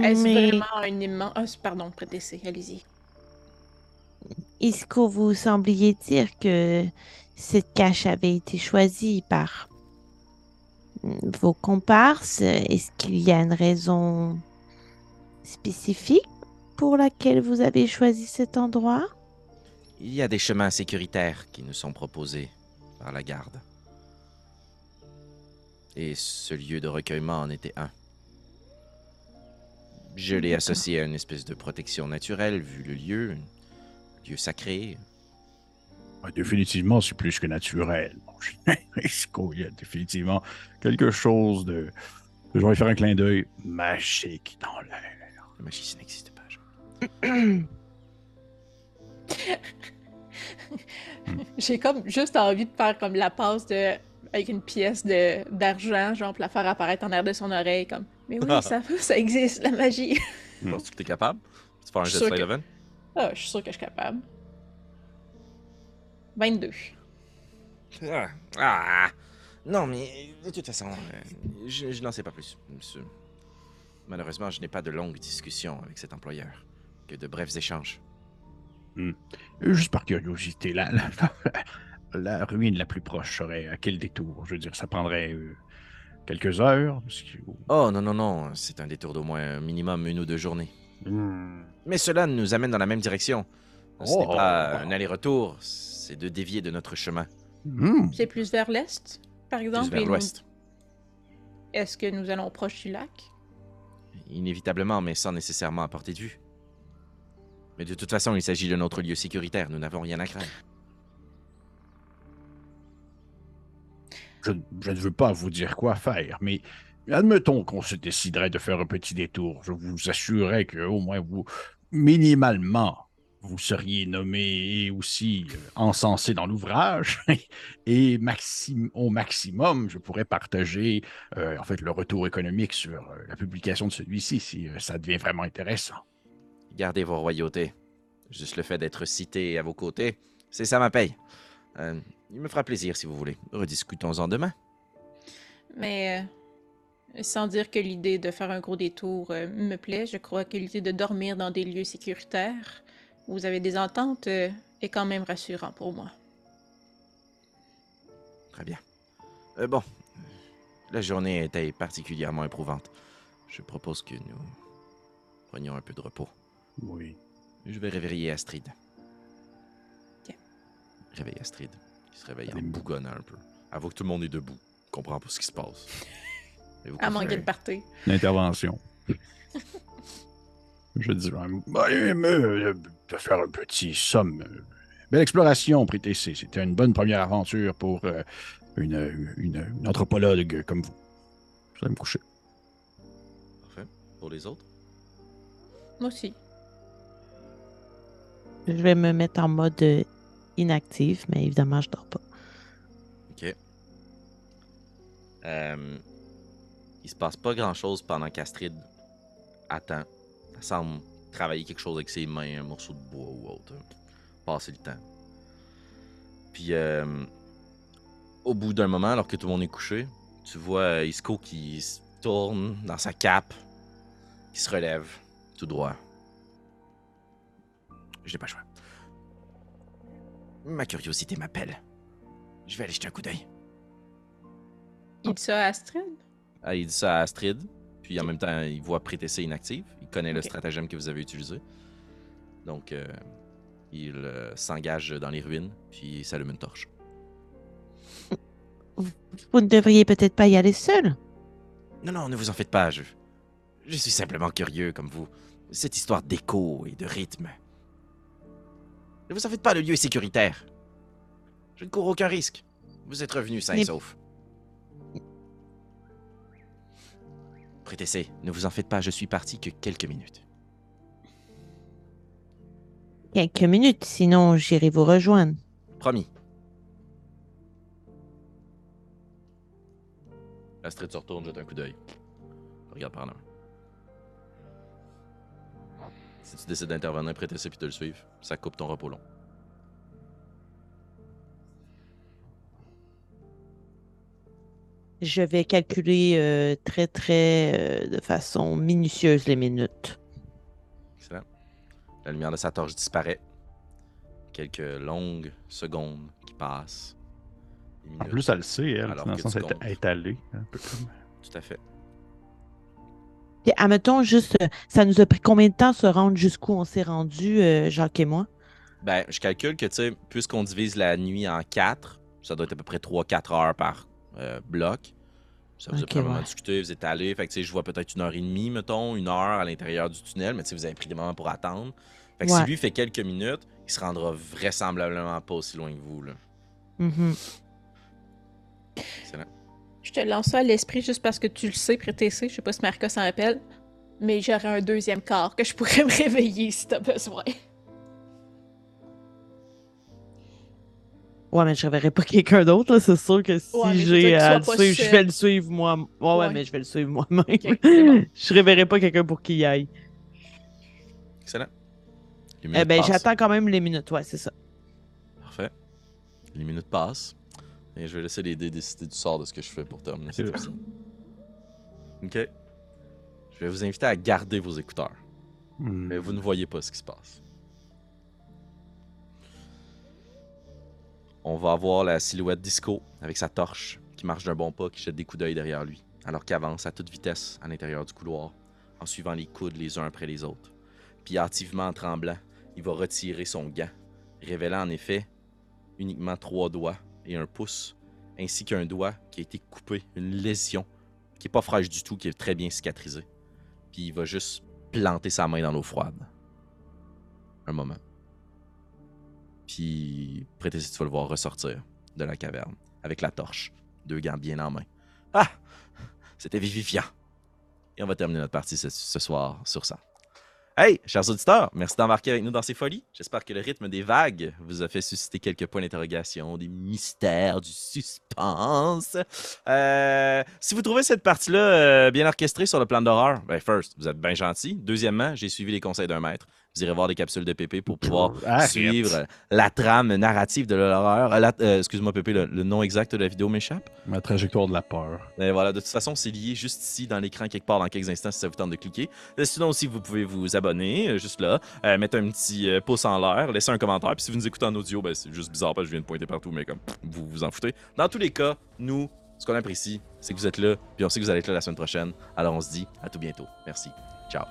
[SPEAKER 2] Est-ce
[SPEAKER 4] Mais
[SPEAKER 2] vraiment un immense... Ah, pardon, prêtez allez-y.
[SPEAKER 4] est-ce que vous sembliez dire que cette cache avait été choisie par vos comparses? Est-ce qu'il y a une raison spécifique? Pour laquelle vous avez choisi cet endroit?
[SPEAKER 1] Il y a des chemins sécuritaires qui nous sont proposés par la garde. Et ce lieu de recueillement en était un. Je l'ai associé à une espèce de protection naturelle, vu le lieu, un lieu sacré.
[SPEAKER 3] Ouais, définitivement, c'est plus que naturel. <laughs> Il y a définitivement quelque chose de. Je vais faire un clin d'œil magique dans l'air.
[SPEAKER 1] La magie, ça n'existe <clears throat>
[SPEAKER 2] J'ai comme juste envie de faire comme la passe de avec une pièce de d'argent, genre pour la faire apparaître en l'air de son oreille, comme. Mais oui, <laughs> ça, ça existe, la magie.
[SPEAKER 3] Hmm.
[SPEAKER 1] Penses-tu que t'es capable? Tu fais un
[SPEAKER 2] Je
[SPEAKER 1] jet de
[SPEAKER 2] sûr
[SPEAKER 1] Slide
[SPEAKER 2] que-? Ah, je suis sûre que je suis capable. 22.
[SPEAKER 1] Ah, ah, non, mais de toute façon, euh, je, je n'en sais pas plus. monsieur. Malheureusement, je n'ai pas de longues discussions avec cet employeur, que de brefs échanges.
[SPEAKER 3] Juste par curiosité, la, la, <laughs> la ruine la plus proche serait à quel détour? Je veux dire, ça prendrait euh, quelques heures? Que-
[SPEAKER 1] Oh non, non, non, c'est un détour d'au moins un minimum une ou deux journées.
[SPEAKER 3] Hmm.
[SPEAKER 1] Mais cela nous amène dans la même direction. Ce
[SPEAKER 3] Oh.
[SPEAKER 1] n'est pas un aller-retour, c'est de dévier de notre chemin,
[SPEAKER 3] Hmm.
[SPEAKER 2] C'est plus vers l'est, par
[SPEAKER 1] plus
[SPEAKER 2] exemple.
[SPEAKER 1] vers
[SPEAKER 2] et nous-
[SPEAKER 1] l'ouest.
[SPEAKER 2] Est-ce que nous allons proche du lac?
[SPEAKER 1] Inévitablement, mais sans nécessairement à portée de vue. Mais de toute façon, il s'agit de notre lieu sécuritaire, nous n'avons rien à craindre.
[SPEAKER 3] Je, ne veux pas vous dire quoi faire, mais admettons qu'on se déciderait de faire un petit détour. Je vous assurerais que au moins vous, minimalement, vous seriez nommé et aussi euh, encensé dans l'ouvrage. <laughs> et au maximum, je pourrais partager euh, en fait le retour économique sur euh, la publication de celui-ci si ça devient vraiment intéressant.
[SPEAKER 1] Gardez vos royautés. Juste le fait d'être cité à vos côtés, c'est ça ma paye. Euh, il me fera plaisir si vous voulez. Rediscutons-en demain.
[SPEAKER 2] Mais euh, sans dire que l'idée de faire un gros détour euh, me plaît, je crois que l'idée de dormir dans des lieux sécuritaires où vous avez des ententes est quand même rassurant pour moi.
[SPEAKER 1] Très bien. Bon, la journée était particulièrement éprouvante. Je propose que nous prenions un peu de repos.
[SPEAKER 3] Oui.
[SPEAKER 1] Je vais réveiller Astrid.
[SPEAKER 2] Ok.
[SPEAKER 1] Réveille Astrid. Il se réveille en bougonnant un peu. Avoue que tout le monde est debout. Comprend pas ce qui se passe. <laughs>
[SPEAKER 2] À manquer de partir.
[SPEAKER 5] L'intervention. <laughs> Je dirais.
[SPEAKER 3] Bah, euh, de faire un petit somme. Belle exploration, PTC. C'était une bonne première aventure pour euh, une, une- une anthropologue comme vous.
[SPEAKER 5] Je vais me coucher.
[SPEAKER 1] Parfait. Pour les autres?
[SPEAKER 2] Moi aussi.
[SPEAKER 4] Je vais me mettre en mode euh, inactif, mais évidemment, je dors pas.
[SPEAKER 1] Ok. Euh, il se passe pas grand chose pendant qu'Astrid attend. Elle semble travailler quelque chose avec ses mains, un morceau de bois ou autre. Passer le temps. Puis, euh, au bout d'un moment, alors que tout le monde est couché, tu vois euh, Isco qui se tourne dans sa cape, qui se relève tout droit. J'ai pas le choix. Ma curiosité m'appelle. Je vais aller jeter un coup d'œil.
[SPEAKER 2] Il dit ça à Astrid?
[SPEAKER 1] Ah, il dit ça à Astrid, puis en même temps, il voit Prétessé inactive. Il connaît le stratagème que vous avez utilisé. Donc, euh, il euh, s'engage dans les ruines, puis il s'allume une torche.
[SPEAKER 4] Vous ne devriez peut-être pas y aller seul.
[SPEAKER 1] Non, non, ne vous en faites pas, je... Je suis simplement curieux, comme vous. Cette histoire d'écho et de rythme. Ne vous en faites pas, le lieu est sécuritaire. Je ne cours aucun risque. Vous êtes revenu sain et
[SPEAKER 4] Mais-
[SPEAKER 1] sauf. Prétessé, ne vous en faites pas, je suis parti que quelques minutes.
[SPEAKER 4] Quelques minutes, sinon j'irai vous rejoindre.
[SPEAKER 1] Promis. Astrid se retourne, jette un coup d'œil. Regarde par là. Si tu décides d'intervenir, prêter ça puis de le suivre, ça coupe ton repos long.
[SPEAKER 4] Je vais calculer euh, très, très euh, de façon minutieuse les minutes.
[SPEAKER 1] Excellent. La lumière de sa torche disparaît. Quelques longues secondes qui passent.
[SPEAKER 5] En plus, elle le sait, elle.
[SPEAKER 1] Alors
[SPEAKER 5] dans le
[SPEAKER 1] que
[SPEAKER 5] sens, elle est allée. Un peu comme...
[SPEAKER 1] Tout à fait.
[SPEAKER 4] Puis, admettons juste, euh, ça nous a pris combien de temps se rendre jusqu'où on s'est rendu, euh, Jacques et moi?
[SPEAKER 1] Ben, je calcule que, tu sais, puisqu'on divise la nuit en quatre, ça doit être à peu près 3-4 heures par euh, bloc. Ça vous a
[SPEAKER 4] Ok,
[SPEAKER 1] probablement
[SPEAKER 4] ouais.
[SPEAKER 1] discuté, vous êtes allé. Fait que, tu sais, je vois peut-être une heure et demie, mettons, une heure à l'intérieur du tunnel, mais tu sais, vous avez pris des moments pour attendre. Fait que si lui fait quelques minutes, il se rendra vraisemblablement pas aussi loin que vous, là.
[SPEAKER 4] Mhm.
[SPEAKER 1] Excellent.
[SPEAKER 2] Je te lance ça à l'esprit juste parce que tu le sais, Prétessé. Je sais pas si Marca s'en rappelle. Mais j'aurais un deuxième corps que je pourrais <laughs> me réveiller si t'as besoin.
[SPEAKER 4] Ouais, mais je ne reverrai pas quelqu'un d'autre, là. C'est sûr que si
[SPEAKER 2] Ouais,
[SPEAKER 4] j'ai à le suivre, je vais le suivre moi. Ouais, ouais,
[SPEAKER 2] Ouais.
[SPEAKER 4] mais je vais le suivre moi-même.
[SPEAKER 2] Ok, c'est <laughs> bon.
[SPEAKER 4] je ne réveillerai pas quelqu'un pour qu'il y aille.
[SPEAKER 1] Excellent. Les
[SPEAKER 4] Eh ben, j'attends quand même les minutes, ouais, c'est ça.
[SPEAKER 1] Parfait. Les minutes passent. Et je vais laisser les dés décider du sort de ce que je fais pour terminer cet épisode. Ok. Je vais vous inviter à garder vos écouteurs.
[SPEAKER 5] Hmm.
[SPEAKER 1] Mais vous ne voyez pas ce qui se passe. On va avoir la silhouette Disco avec sa torche qui marche d'un bon pas, qui jette des coups d'œil derrière lui, alors qu'avance à toute vitesse à l'intérieur du couloir, en suivant les coudes les uns après les autres. Puis hâtivement en tremblant, il va retirer son gant, révélant en effet uniquement trois doigts et un pouce, ainsi qu'un doigt qui a été coupé, une lésion qui est pas fraîche du tout, qui est très bien cicatrisée. Puis il va juste planter sa main dans l'eau froide. Un moment. Puis Prétessi, tu vas le voir ressortir de la caverne avec la torche, deux gants bien en main. Ah! C'était vivifiant. Et on va terminer notre partie ce soir sur ça. Hey, chers auditeurs, merci d'embarquer avec nous dans ces folies. J'espère que le rythme des vagues vous a fait susciter quelques points d'interrogation, des mystères, du suspense. Euh, si vous trouvez cette partie-là euh, bien orchestrée sur le plan d'horreur, ben first, vous êtes bien gentil. Deuxièmement, j'ai suivi les conseils d'un maître. Vous irez voir des capsules de Pépé pour pouvoir
[SPEAKER 5] Arrête.
[SPEAKER 1] suivre la trame narrative de l'horreur. Euh, euh, Excuse-moi, Pépé, le, le nom exact de la vidéo m'échappe.
[SPEAKER 5] Ma trajectoire de la peur.
[SPEAKER 1] Et voilà, de toute façon, c'est lié juste ici dans l'écran quelque part dans quelques instants si ça vous tente de cliquer. Euh, Sinon aussi, vous pouvez vous abonner juste là, euh, mettre un petit euh, pouce en l'air, laisser un commentaire. Puis si vous nous écoutez en audio, ben, c'est juste bizarre parce que je viens de pointer partout, mais comme pff, vous vous en foutez. Dans tous les cas, nous, ce qu'on apprécie, c'est que vous êtes là, puis on sait que vous allez être là la semaine prochaine. Alors on se dit à tout bientôt. Merci. Ciao.